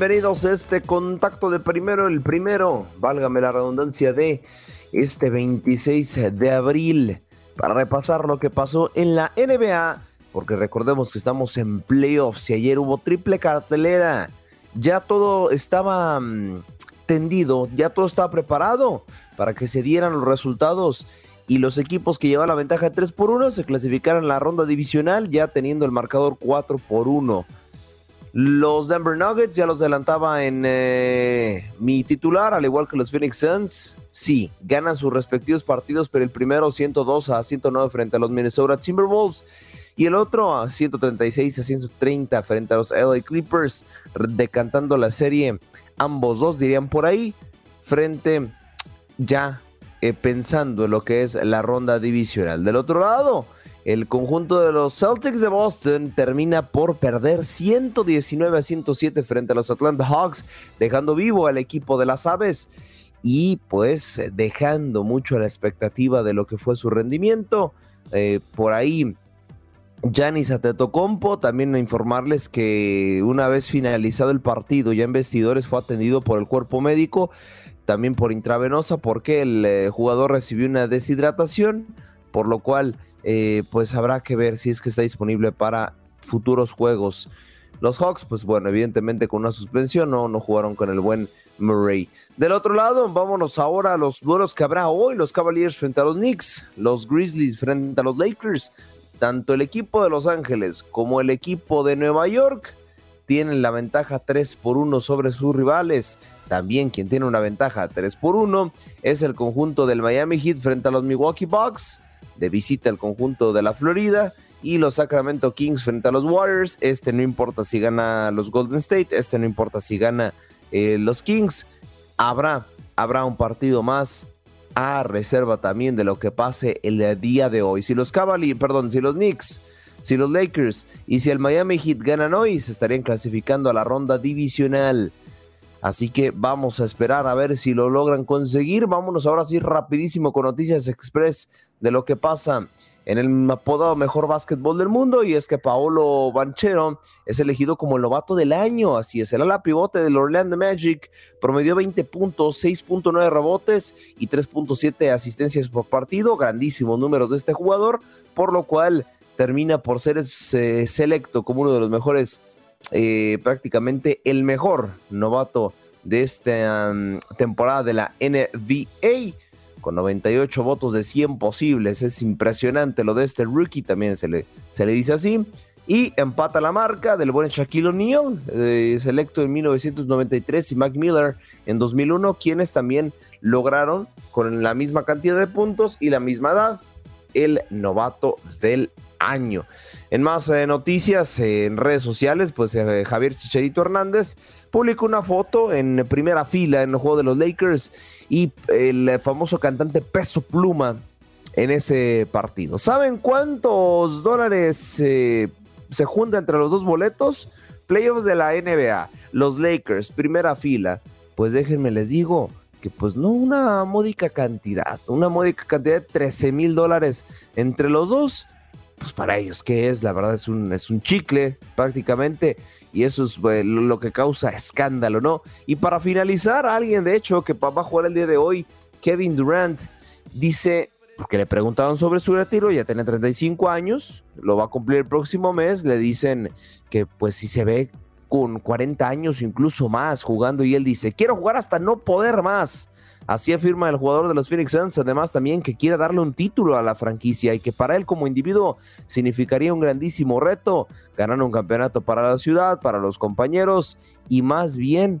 Bienvenidos a este contacto de primero, el primero, válgame la redundancia, de este 26 de abril, para repasar lo que pasó en la NBA, porque recordemos que estamos en playoffs y ayer hubo triple cartelera, ya todo estaba mm, tendido, ya todo estaba preparado para que se dieran los resultados y los equipos que llevan la ventaja de 3 por 1 se clasificaran en la ronda divisional ya teniendo el marcador 4 por 1. Los Denver Nuggets ya los adelantaba en eh, mi titular, al igual que los Phoenix Suns. Sí, ganan sus respectivos partidos, pero el primero 102 a 109 frente a los Minnesota Timberwolves y el otro a 136 a 130 frente a los LA Clippers, decantando la serie. Ambos dos dirían por ahí, frente ya eh, pensando en lo que es la ronda divisional. Del otro lado, el conjunto de los Celtics de Boston termina por perder 119 a 107 frente a los Atlanta Hawks, dejando vivo al equipo de las aves y pues dejando mucho la expectativa de lo que fue su rendimiento. Eh, por ahí, Giannis Atetokounmpo, también informarles que una vez finalizado el partido, ya en vestidores fue atendido por el cuerpo médico, también por intravenosa, porque el eh, jugador recibió una deshidratación, por lo cual eh, pues habrá que ver si es que está disponible para futuros juegos. Los Hawks, pues bueno, evidentemente con una suspensión no, no jugaron con el buen Murray. Del otro lado, vámonos ahora a los duelos que habrá hoy. Los Cavaliers frente a los Knicks, los Grizzlies frente a los Lakers. Tanto el equipo de Los Ángeles como el equipo de Nueva York tienen la ventaja 3 por 1 sobre sus rivales. También quien tiene una ventaja 3 por 1 es el conjunto del Miami Heat frente a los Milwaukee Bucks de visita al conjunto de la Florida y los Sacramento Kings frente a los Warriors. Este no importa si gana los Golden State, este no importa si gana eh, los Kings. Habrá, habrá un partido más a reserva también de lo que pase el día de hoy. Si los Cavaliers, perdón, si los Knicks, si los Lakers y si el Miami Heat ganan hoy, se estarían clasificando a la ronda divisional. Así que vamos a esperar a ver si lo logran conseguir. Vámonos ahora sí rapidísimo con Noticias Express de lo que pasa en el apodado mejor básquetbol del mundo y es que Paolo Banchero es elegido como el novato del año, así es, el ala pivote del Orlando Magic promedió 20 puntos, 6.9 rebotes y 3.7 asistencias por partido, grandísimos números de este jugador, por lo cual termina por ser eh, selecto como uno de los mejores, eh, prácticamente el mejor novato de esta temporada de la NBA con 98 votos de 100 posibles. Es impresionante lo de este rookie, también se le, se le dice así. Y empata la marca del buen Shaquille O'Neal, eh, selecto en 1993, y Mac Miller en 2001, quienes también lograron con la misma cantidad de puntos y la misma edad el novato del año. En más eh, noticias en redes sociales, pues eh, Javier Chicharito Hernández publicó una foto en primera fila en el juego de los Lakers y el famoso cantante Peso Pluma en ese partido. ¿Saben cuántos dólares eh, se junta entre los dos boletos? Playoffs de la NBA, los Lakers, primera fila. Pues déjenme les digo que pues no una módica cantidad, una módica cantidad de 13 mil dólares entre los dos. Pues para ellos, ¿qué es? La verdad es un, es un chicle prácticamente y eso es pues, lo que causa escándalo, ¿no? Y para finalizar, alguien de hecho que va a jugar el día de hoy, Kevin Durant, dice, porque le preguntaron sobre su retiro, ya tiene 35 años, lo va a cumplir el próximo mes, le dicen que pues si se ve con 40 años, incluso más, jugando, y él dice, quiero jugar hasta no poder más. Así afirma el jugador de los Phoenix Suns, además también que quiere darle un título a la franquicia y que para él como individuo significaría un grandísimo reto, ganar un campeonato para la ciudad, para los compañeros y más bien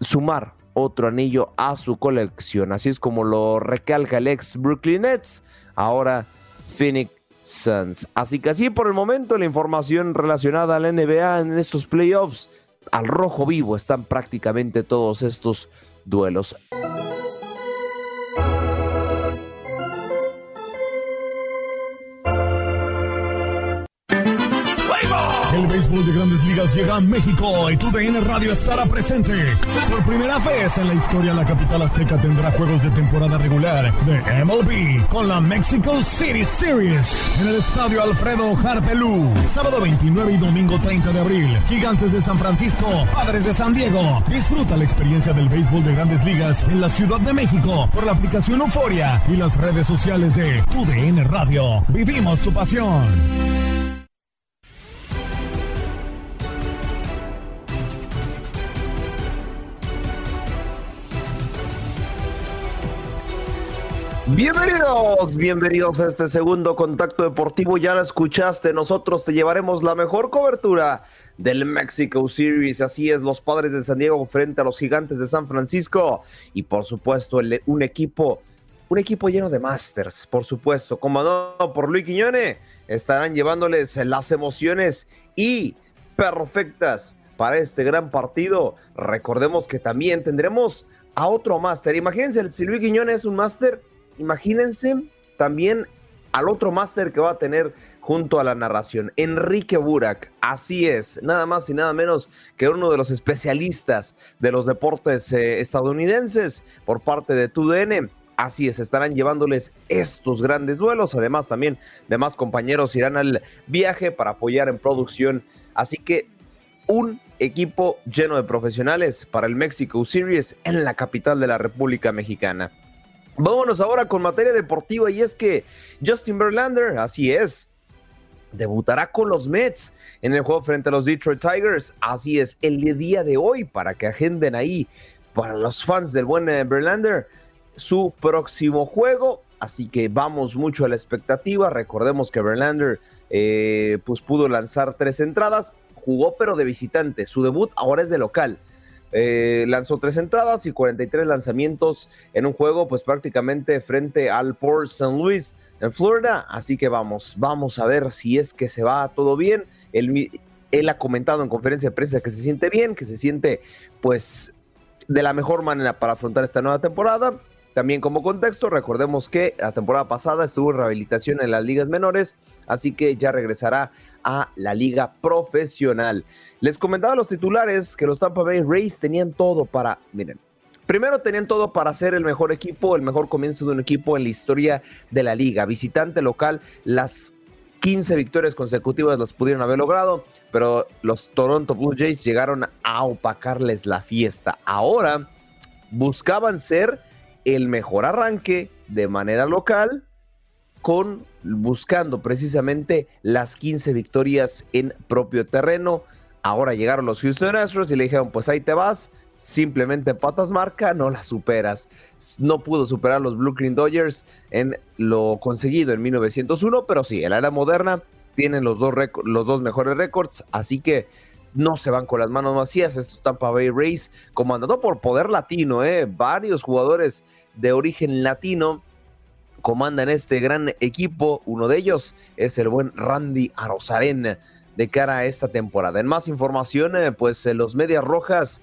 sumar otro anillo a su colección. Así es como lo recalca el ex Brooklyn Nets, ahora Phoenix Suns. Así que así por el momento la información relacionada a la NBA en estos playoffs, al rojo vivo están prácticamente todos estos duelos. Llega a México y tu Radio estará presente. Por primera vez en la historia, la capital azteca tendrá juegos de temporada regular de MLB con la Mexico City Series en el estadio Alfredo Harpelú. Sábado 29 y domingo 30 de abril. Gigantes de San Francisco, Padres de San Diego. Disfruta la experiencia del béisbol de grandes ligas en la Ciudad de México por la aplicación Euforia y las redes sociales de tu Radio. Vivimos tu pasión. Bienvenidos, bienvenidos a este segundo contacto deportivo. Ya lo escuchaste, nosotros te llevaremos la mejor cobertura del Mexico Series. Así es, los padres de San Diego frente a los gigantes de San Francisco. Y por supuesto, un equipo, un equipo lleno de masters, por supuesto, comandado por Luis Quiñone, estarán llevándoles las emociones y perfectas para este gran partido. Recordemos que también tendremos a otro máster. Imagínense, si Luis Quiñones es un máster imagínense también al otro máster que va a tener junto a la narración, Enrique Burak. Así es, nada más y nada menos que uno de los especialistas de los deportes eh, estadounidenses por parte de TUDN. Así es, estarán llevándoles estos grandes duelos. Además, también demás compañeros irán al viaje para apoyar en producción. Así que un equipo lleno de profesionales para el Mexico Series en la capital de la República Mexicana. Vámonos ahora con materia deportiva y es que Justin Verlander, así es, debutará con los Mets en el juego frente a los Detroit Tigers. Así es, el día de hoy para que agenden ahí para los fans del buen eh, Verlander su próximo juego. Así que vamos mucho a la expectativa. Recordemos que Verlander eh, pues pudo lanzar tres entradas, jugó pero de visitante. Su debut ahora es de local. Eh, lanzó tres entradas y 43 lanzamientos en un juego, pues prácticamente frente al Port St. Louis en Florida. Así que vamos, vamos a ver si es que se va todo bien. Él, él ha comentado en conferencia de prensa que se siente bien, que se siente pues de la mejor manera para afrontar esta nueva temporada. También como contexto, recordemos que la temporada pasada estuvo en rehabilitación en las ligas menores, así que ya regresará a la liga profesional. Les comentaba a los titulares que los Tampa Bay Rays tenían todo para, miren, Primero tenían todo para ser el mejor equipo, el mejor comienzo de un equipo en la historia de la liga. Visitante local, las 15 victorias consecutivas las pudieron haber logrado, pero los Toronto Blue Jays llegaron a opacarles la fiesta. Ahora buscaban ser el mejor arranque de manera local con buscando precisamente las 15 victorias en propio terreno. Ahora llegaron los Houston Astros y le dijeron, pues ahí te vas, simplemente patas marca, no la superas. No pudo superar los Blue Green Dodgers en lo conseguido en 1901, pero sí, en la moderna tienen los dos, los dos mejores récords, así que no se van con las manos vacías. Estos Tampa Bay Rays, comandado por poder latino, ¿eh? varios jugadores de origen latino comandan este gran equipo. Uno de ellos es el buen Randy Arozarena de cara a esta temporada. En más información, eh, pues eh, los Medias Rojas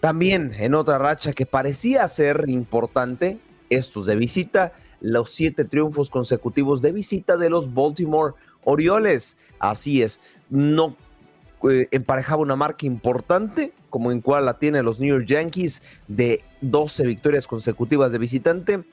también en otra racha que parecía ser importante, estos de visita, los siete triunfos consecutivos de visita de los Baltimore Orioles. Así es, no eh, emparejaba una marca importante, como en cual la tienen los New York Yankees, de 12 victorias consecutivas de visitante.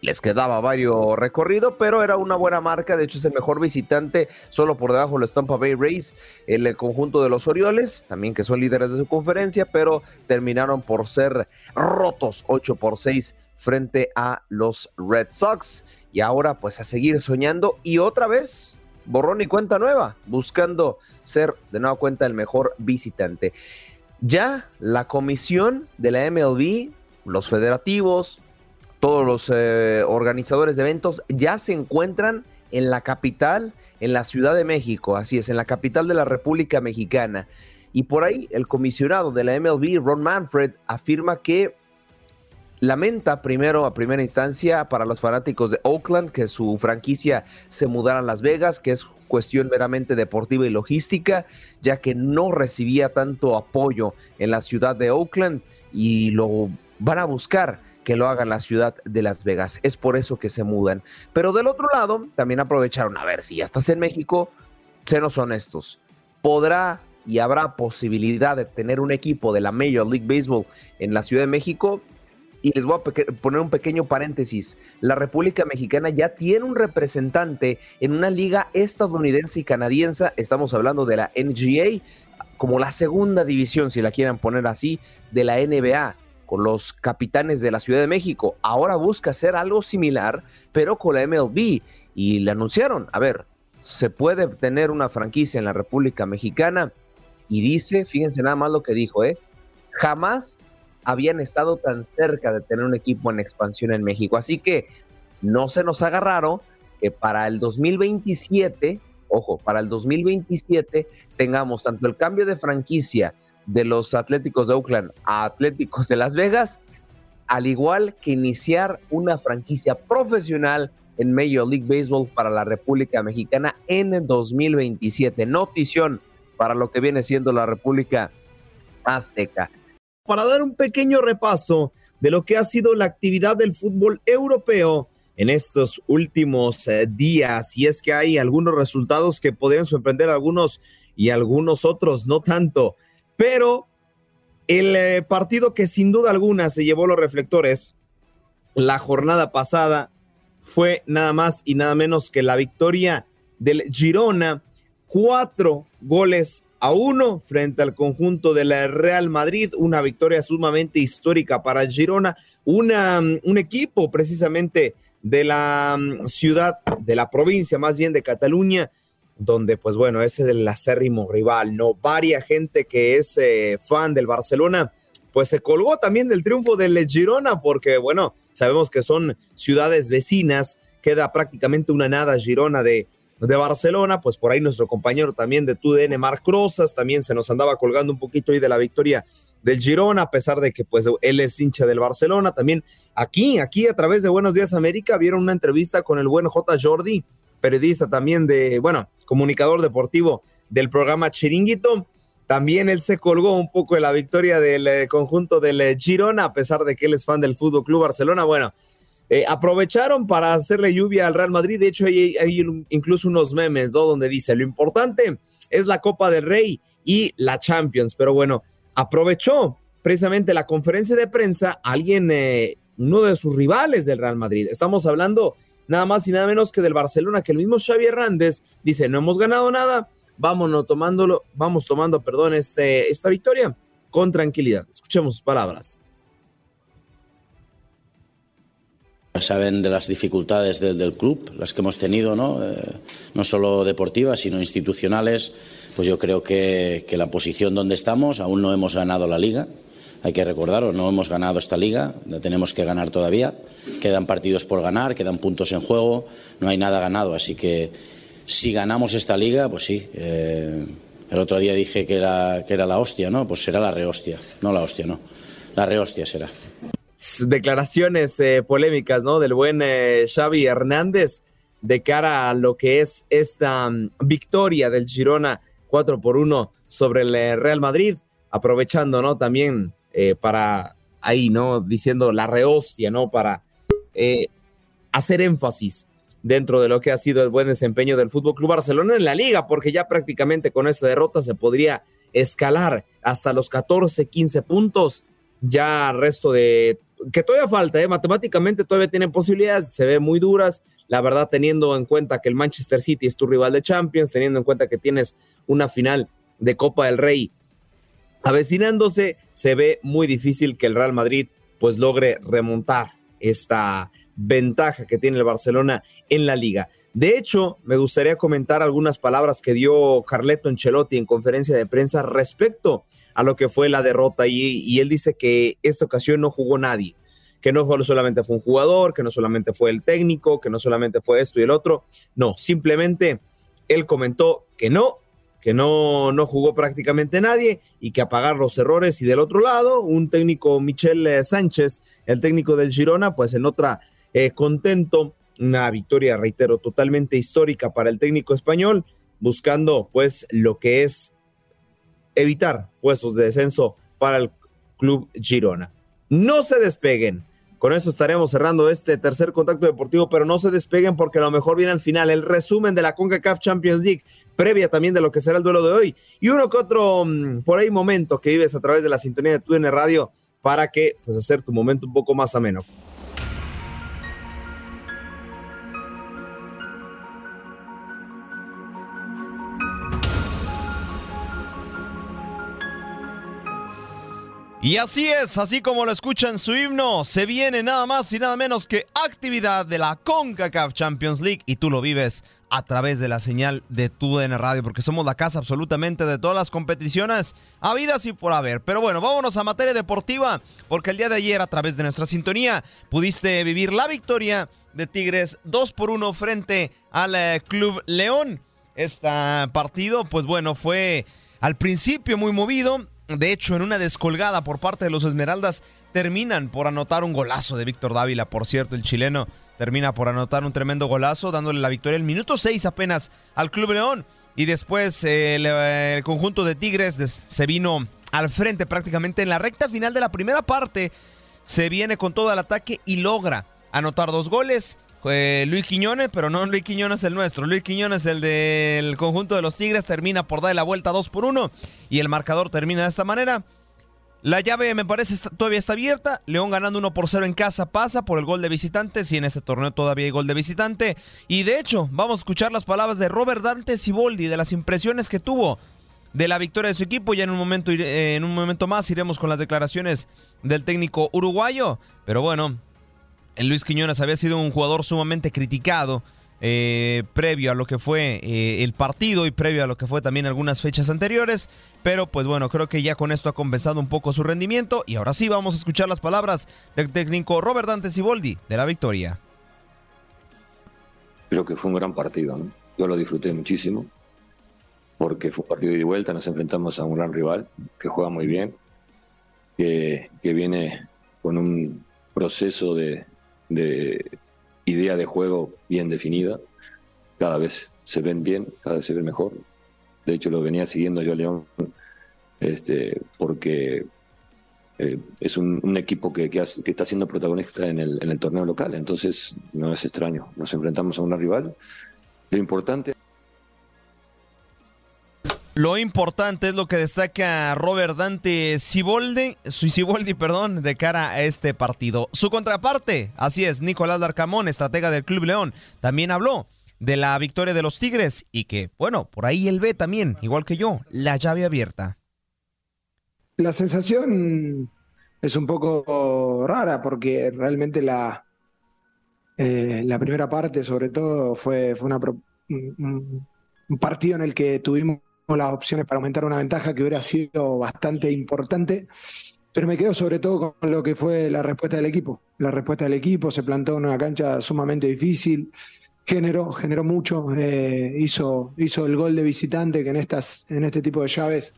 Les quedaba varios recorrido, pero era una buena marca. De hecho, es el mejor visitante, solo por debajo de los Tampa Bay Rays, el conjunto de los Orioles, también que son líderes de su conferencia, pero terminaron por ser rotos 8 por 6 frente a los Red Sox. Y ahora, pues a seguir soñando y otra vez borrón y cuenta nueva, buscando ser de nueva cuenta el mejor visitante. Ya la comisión de la MLB, los federativos, todos los eh, organizadores de eventos ya se encuentran en la capital, en la Ciudad de México, así es, en la capital de la República Mexicana. Y por ahí el comisionado de la MLB, Ron Manfred, afirma que lamenta primero a primera instancia para los fanáticos de Oakland que su franquicia se mudara a Las Vegas, que es cuestión meramente deportiva y logística, ya que no recibía tanto apoyo en la ciudad de Oakland y lo van a buscar que lo haga en la ciudad de Las Vegas. Es por eso que se mudan. Pero del otro lado, también aprovecharon, a ver, si ya estás en México, senos honestos, podrá y habrá posibilidad de tener un equipo de la Major League Baseball en la Ciudad de México. Y les voy a poner un pequeño paréntesis. La República Mexicana ya tiene un representante en una liga estadounidense y canadiense. Estamos hablando de la NGA, como la segunda división, si la quieren poner así, de la NBA con los capitanes de la Ciudad de México. Ahora busca hacer algo similar, pero con la MLB. Y le anunciaron, a ver, se puede tener una franquicia en la República Mexicana. Y dice, fíjense nada más lo que dijo, ¿eh? Jamás habían estado tan cerca de tener un equipo en expansión en México. Así que no se nos haga raro que para el 2027, ojo, para el 2027 tengamos tanto el cambio de franquicia de los Atléticos de Oakland a Atléticos de Las Vegas, al igual que iniciar una franquicia profesional en Major League Baseball para la República Mexicana en el 2027. Notición para lo que viene siendo la República Azteca. Para dar un pequeño repaso de lo que ha sido la actividad del fútbol europeo en estos últimos eh, días, y es que hay algunos resultados que podrían sorprender a algunos y algunos otros no tanto. Pero el eh, partido que sin duda alguna se llevó los reflectores la jornada pasada fue nada más y nada menos que la victoria del Girona, cuatro goles a uno frente al conjunto del Real Madrid, una victoria sumamente histórica para Girona, una, un equipo precisamente de la mm, ciudad, de la provincia más bien de Cataluña, donde pues bueno, es el acérrimo rival, ¿no? Varia gente que es eh, fan del Barcelona, pues se colgó también del triunfo del Girona, porque bueno, sabemos que son ciudades vecinas, queda prácticamente una nada Girona de, de Barcelona, pues por ahí nuestro compañero también de TUDN, Marc Rosas, también se nos andaba colgando un poquito ahí de la victoria del Girona, a pesar de que pues él es hincha del Barcelona, también aquí, aquí a través de Buenos Días América, vieron una entrevista con el buen J. Jordi, periodista también de, bueno, comunicador deportivo del programa Chiringuito, también él se colgó un poco de la victoria del eh, conjunto del eh, Girona, a pesar de que él es fan del Fútbol Club Barcelona. Bueno, eh, aprovecharon para hacerle lluvia al Real Madrid. De hecho, hay, incluso unos memes. Donde dice, lo importante es la Copa del Rey y la Champions. Pero bueno, aprovechó precisamente la conferencia de prensa alguien, uno de sus rivales del Real Madrid. Estamos hablando nada más y nada menos que del Barcelona, que el mismo Xavi Hernández dice, no hemos ganado nada, vámonos tomándolo, vamos tomando, perdón, este, esta victoria con tranquilidad. Escuchemos sus palabras. Saben de las dificultades del, club, las que hemos tenido, ¿no? Eh, no solo deportivas, sino institucionales. Pues yo creo que, que, la posición donde estamos, aún no hemos ganado la liga, hay que recordarlo, no hemos ganado esta liga, la tenemos que ganar todavía. Quedan partidos por ganar, quedan puntos en juego, no hay nada ganado, así que si ganamos esta liga, pues sí. Eh, el otro día dije que era, que era la hostia, ¿no? Pues será la rehostia, no la hostia, no. La rehostia será. Declaraciones eh, polémicas, ¿no? Del buen eh, Xavi Hernández de cara a lo que es esta mm, victoria del Girona 4 por 1 sobre el Real Madrid, aprovechando, ¿no? También para ahí, ¿no? Diciendo la rehostia, ¿no? Para hacer énfasis dentro de lo que ha sido el buen desempeño del Fútbol Club Barcelona en la liga, porque ya prácticamente con esta derrota se podría escalar hasta los 14, 15 puntos. Ya resto de que todavía falta, ¿eh? matemáticamente todavía tienen posibilidades, se ve muy duras, la verdad teniendo en cuenta que el Manchester City es tu rival de Champions, teniendo en cuenta que tienes una final de Copa del Rey avecinándose, se ve muy difícil que el Real Madrid pues logre remontar esta ventaja que tiene el Barcelona en la liga. De hecho, me gustaría comentar algunas palabras que dio Carleto Ancelotti en conferencia de prensa respecto a lo que fue la derrota y, él dice que esta ocasión no jugó nadie, que no solamente fue un jugador, que no solamente fue el técnico, que no solamente fue esto y el otro, no, simplemente él comentó que no, que no, no jugó prácticamente nadie y que apagar los errores y del otro lado, un técnico Michel eh, Sánchez, el técnico del Girona, pues en otra eh, contento. Una victoria, reitero, totalmente histórica para el técnico español, buscando pues lo que es evitar puestos de descenso para el club Girona. No se despeguen. Con esto estaremos cerrando este tercer contacto deportivo, pero no se despeguen porque a lo mejor viene al final el resumen de la CONCACAF Champions League, previa también de lo que será el duelo de hoy, y uno que otro mm, por ahí momento que vives a través de la sintonía de TUN Radio para que pues hacer tu momento un poco más ameno. Y así es, así como lo escuchan su himno, se viene nada más y nada menos que actividad de la CONCACAF Champions League y tú lo vives a través de la señal de TUDN Radio porque somos la casa absolutamente de todas las competiciones habidas y por haber. Pero bueno, vámonos a materia deportiva porque el día de ayer a través de nuestra sintonía pudiste vivir la victoria de Tigres 2 por 1 frente al eh, Club León. Este partido pues bueno fue al principio muy movido de hecho, en una descolgada por parte de los Esmeraldas, terminan por anotar un golazo de Víctor Dávila. Por cierto, el chileno termina por anotar un tremendo golazo, dándole la victoria el minuto 6 apenas al Club León. Y después el, conjunto de Tigres se vino al frente prácticamente en la recta final de la primera parte. Se viene con todo el ataque y logra anotar dos goles. Eh, Luis Quiñones, pero no Luis Quiñones el nuestro. Luis Quiñones, el del conjunto de los Tigres, termina por darle la vuelta 2 por 1 y el marcador termina de esta manera. La llave me parece todavía está abierta. León ganando 1 por 0 en casa pasa por el gol de visitante. Si en este torneo todavía hay gol de visitante. Y de hecho, vamos a escuchar las palabras de Robert Dante Siboldi de las impresiones que tuvo de la victoria de su equipo. Ya en un momento, en un momento más iremos con las declaraciones del técnico uruguayo. Pero bueno, Luis Quiñones había sido un jugador sumamente criticado eh, previo a lo que fue eh, el partido y previo a lo que fue también algunas fechas anteriores. Pero pues bueno, creo que ya con esto ha compensado un poco su rendimiento. Y ahora sí vamos a escuchar las palabras del técnico Robert Dante Siboldi de la victoria. Creo que fue un gran partido, Yo lo disfruté muchísimo porque fue un partido de vuelta, nos enfrentamos a un gran rival que juega muy bien, que viene con un proceso de, de idea de juego bien definida. Cada vez se ven bien, cada vez se ven mejor. De hecho, lo venía siguiendo yo a León este, porque eh, es un, equipo que, que, está siendo protagonista en el, en el torneo local, entonces no es extraño. Nos enfrentamos a una rival. Lo importante lo importante es lo que destaca Robert Dante Ciboldi, Ciboldi, perdón, de cara a este partido. Su contraparte, así es, Nicolás Darcamón, estratega del Club León, también habló de la victoria de los Tigres y que, bueno, por ahí él ve también, igual que yo, la llave abierta. La sensación es un poco rara porque realmente la, eh, la primera parte, sobre todo, fue, fue una, un partido en el que tuvimos las opciones para aumentar una ventaja que hubiera sido bastante importante, pero me quedo sobre todo con lo que fue la respuesta del equipo. La respuesta del equipo se plantó en una cancha sumamente difícil, generó, generó mucho, eh, hizo, hizo el gol de visitante que en, estas, en este tipo de llaves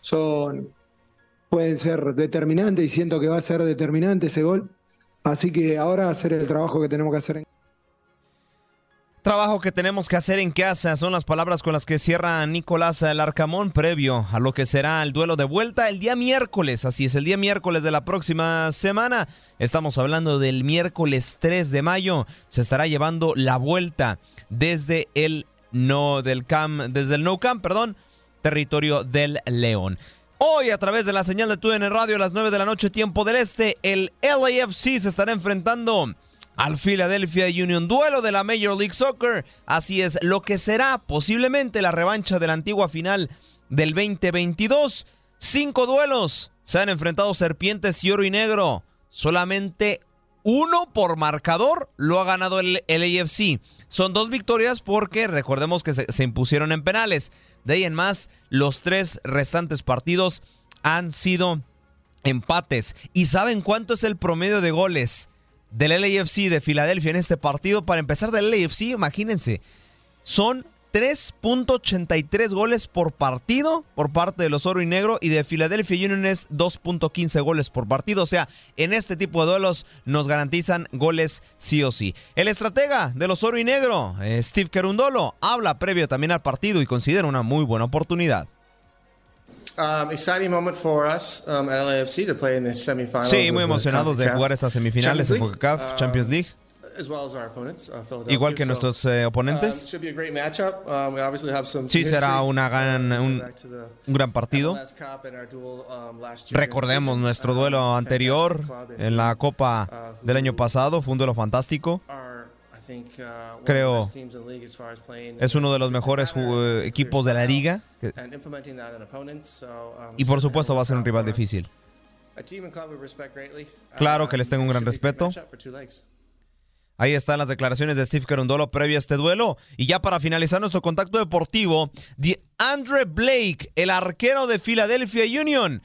son, pueden ser determinantes y siento que va a ser determinante ese gol. Así que ahora hacer el trabajo que tenemos que hacer en Trabajo que tenemos que hacer en casa son las palabras con las que cierra Nicolás Larcamón previo a lo que será el duelo de vuelta el día miércoles. Así es, el día miércoles de la próxima semana. Estamos hablando del miércoles 3 de mayo. Se estará llevando la vuelta desde el no del camp, desde el no camp, perdón, territorio del León. Hoy a través de la señal de TUDN Radio a las 9 de la noche tiempo del este, el LAFC se estará enfrentando al Philadelphia Union. Duelo de la Major League Soccer. Así es, lo que será posiblemente la revancha de la antigua final del 2022. Cinco duelos. Se han enfrentado Serpientes y Oro y Negro. Solamente uno por marcador lo ha ganado el, AFC. Son dos victorias porque recordemos que se, se impusieron en penales. De ahí en más, los tres restantes partidos han sido empates. ¿Y saben cuánto es el promedio de goles? Del LAFC de Filadelfia en este partido. Para empezar del LAFC, imagínense, son 3.83 goles por partido por parte de los Oro y Negro y de Philadelphia Union es 2.15 goles por partido. O sea, en este tipo de duelos nos garantizan goles sí o sí. El estratega de los Oro y Negro, eh, Steve Kerundolo, habla previo también al partido y considera una muy buena oportunidad. Sí, muy emocionados de jugar estas semifinales de CONCACAF Champions League. As well as our opponents, uh, Igual que nuestros eh, oponentes. Um, matchup. Um, sí, será una gran, un, un gran partido. Recordemos nuestro duelo anterior en la Copa del año pasado. Fue un duelo fantástico. Uh, Creo es uno de los mejores equipos de la liga. Um, y por supuesto va a ser un rival difícil. Claro que les tengo un gran respeto. Ahí están las declaraciones de Steve Carundolo previo a este duelo. Y ya para finalizar nuestro contacto deportivo, Andre Blake, el arquero de Philadelphia Union,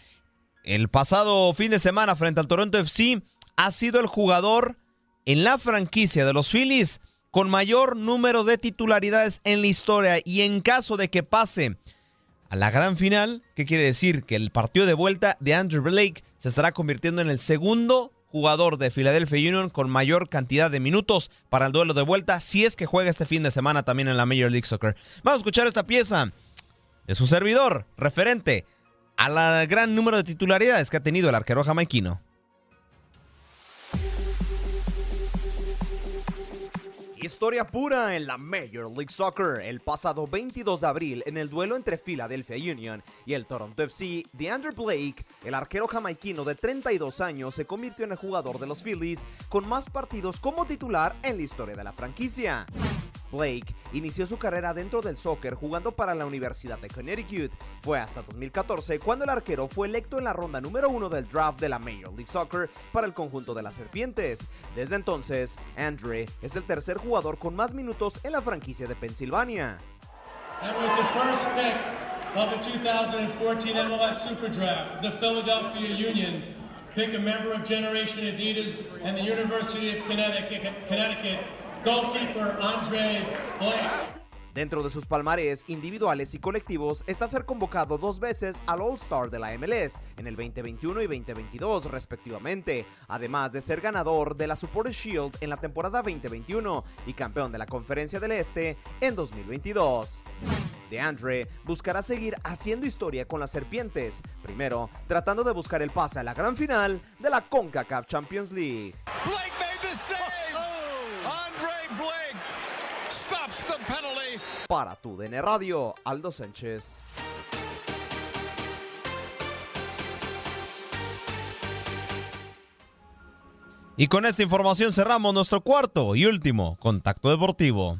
el pasado fin de semana frente al Toronto FC, ha sido el jugador en la franquicia de los Phillies con mayor número de titularidades en la historia y en caso de que pase a la gran final, ¿qué quiere decir? Que el partido de vuelta de Andrew Blake se estará convirtiendo en el segundo jugador de Philadelphia Union con mayor cantidad de minutos para el duelo de vuelta si es que juega este fin de semana también en la Major League Soccer. Vamos a escuchar esta pieza de su servidor referente a la gran número de titularidades que ha tenido el arquero jamaiquino. Historia pura en la Major League Soccer. El pasado 22 de abril, en el duelo entre Philadelphia Union y el Toronto FC, DeAndre Blake, el arquero jamaiquino de 32 años, se convirtió en el jugador de los Phillies con más partidos como titular en la historia de la franquicia. Blake inició su carrera dentro del soccer jugando para la Universidad de Connecticut. Fue hasta 2014 cuando el arquero fue electo en la ronda número uno del draft de la Major League Soccer para el conjunto de las Serpientes. Desde entonces, Andre es el tercer jugador con más minutos en la franquicia de Pensilvania. And with the first pick of the 2014 MLS Super Draft, the Philadelphia Union pick a member of Generation Adidas and the University of Connecticut, Connecticut goalkeeper Andre Blake. Dentro de sus palmares individuales y colectivos está ser convocado dos veces al All-Star de la MLS en el 2021 y 2022 respectivamente, además de ser ganador de la Supporters Shield en la temporada 2021 y campeón de la Conferencia del Este en 2022. DeAndre buscará seguir haciendo historia con las serpientes, primero tratando de buscar el pase a la gran final de la CONCACAF Champions League. Blake. Andre Blake stops the penalty. Para tu DN Radio, Aldo Sánchez. Y con esta información cerramos nuestro cuarto y último contacto deportivo.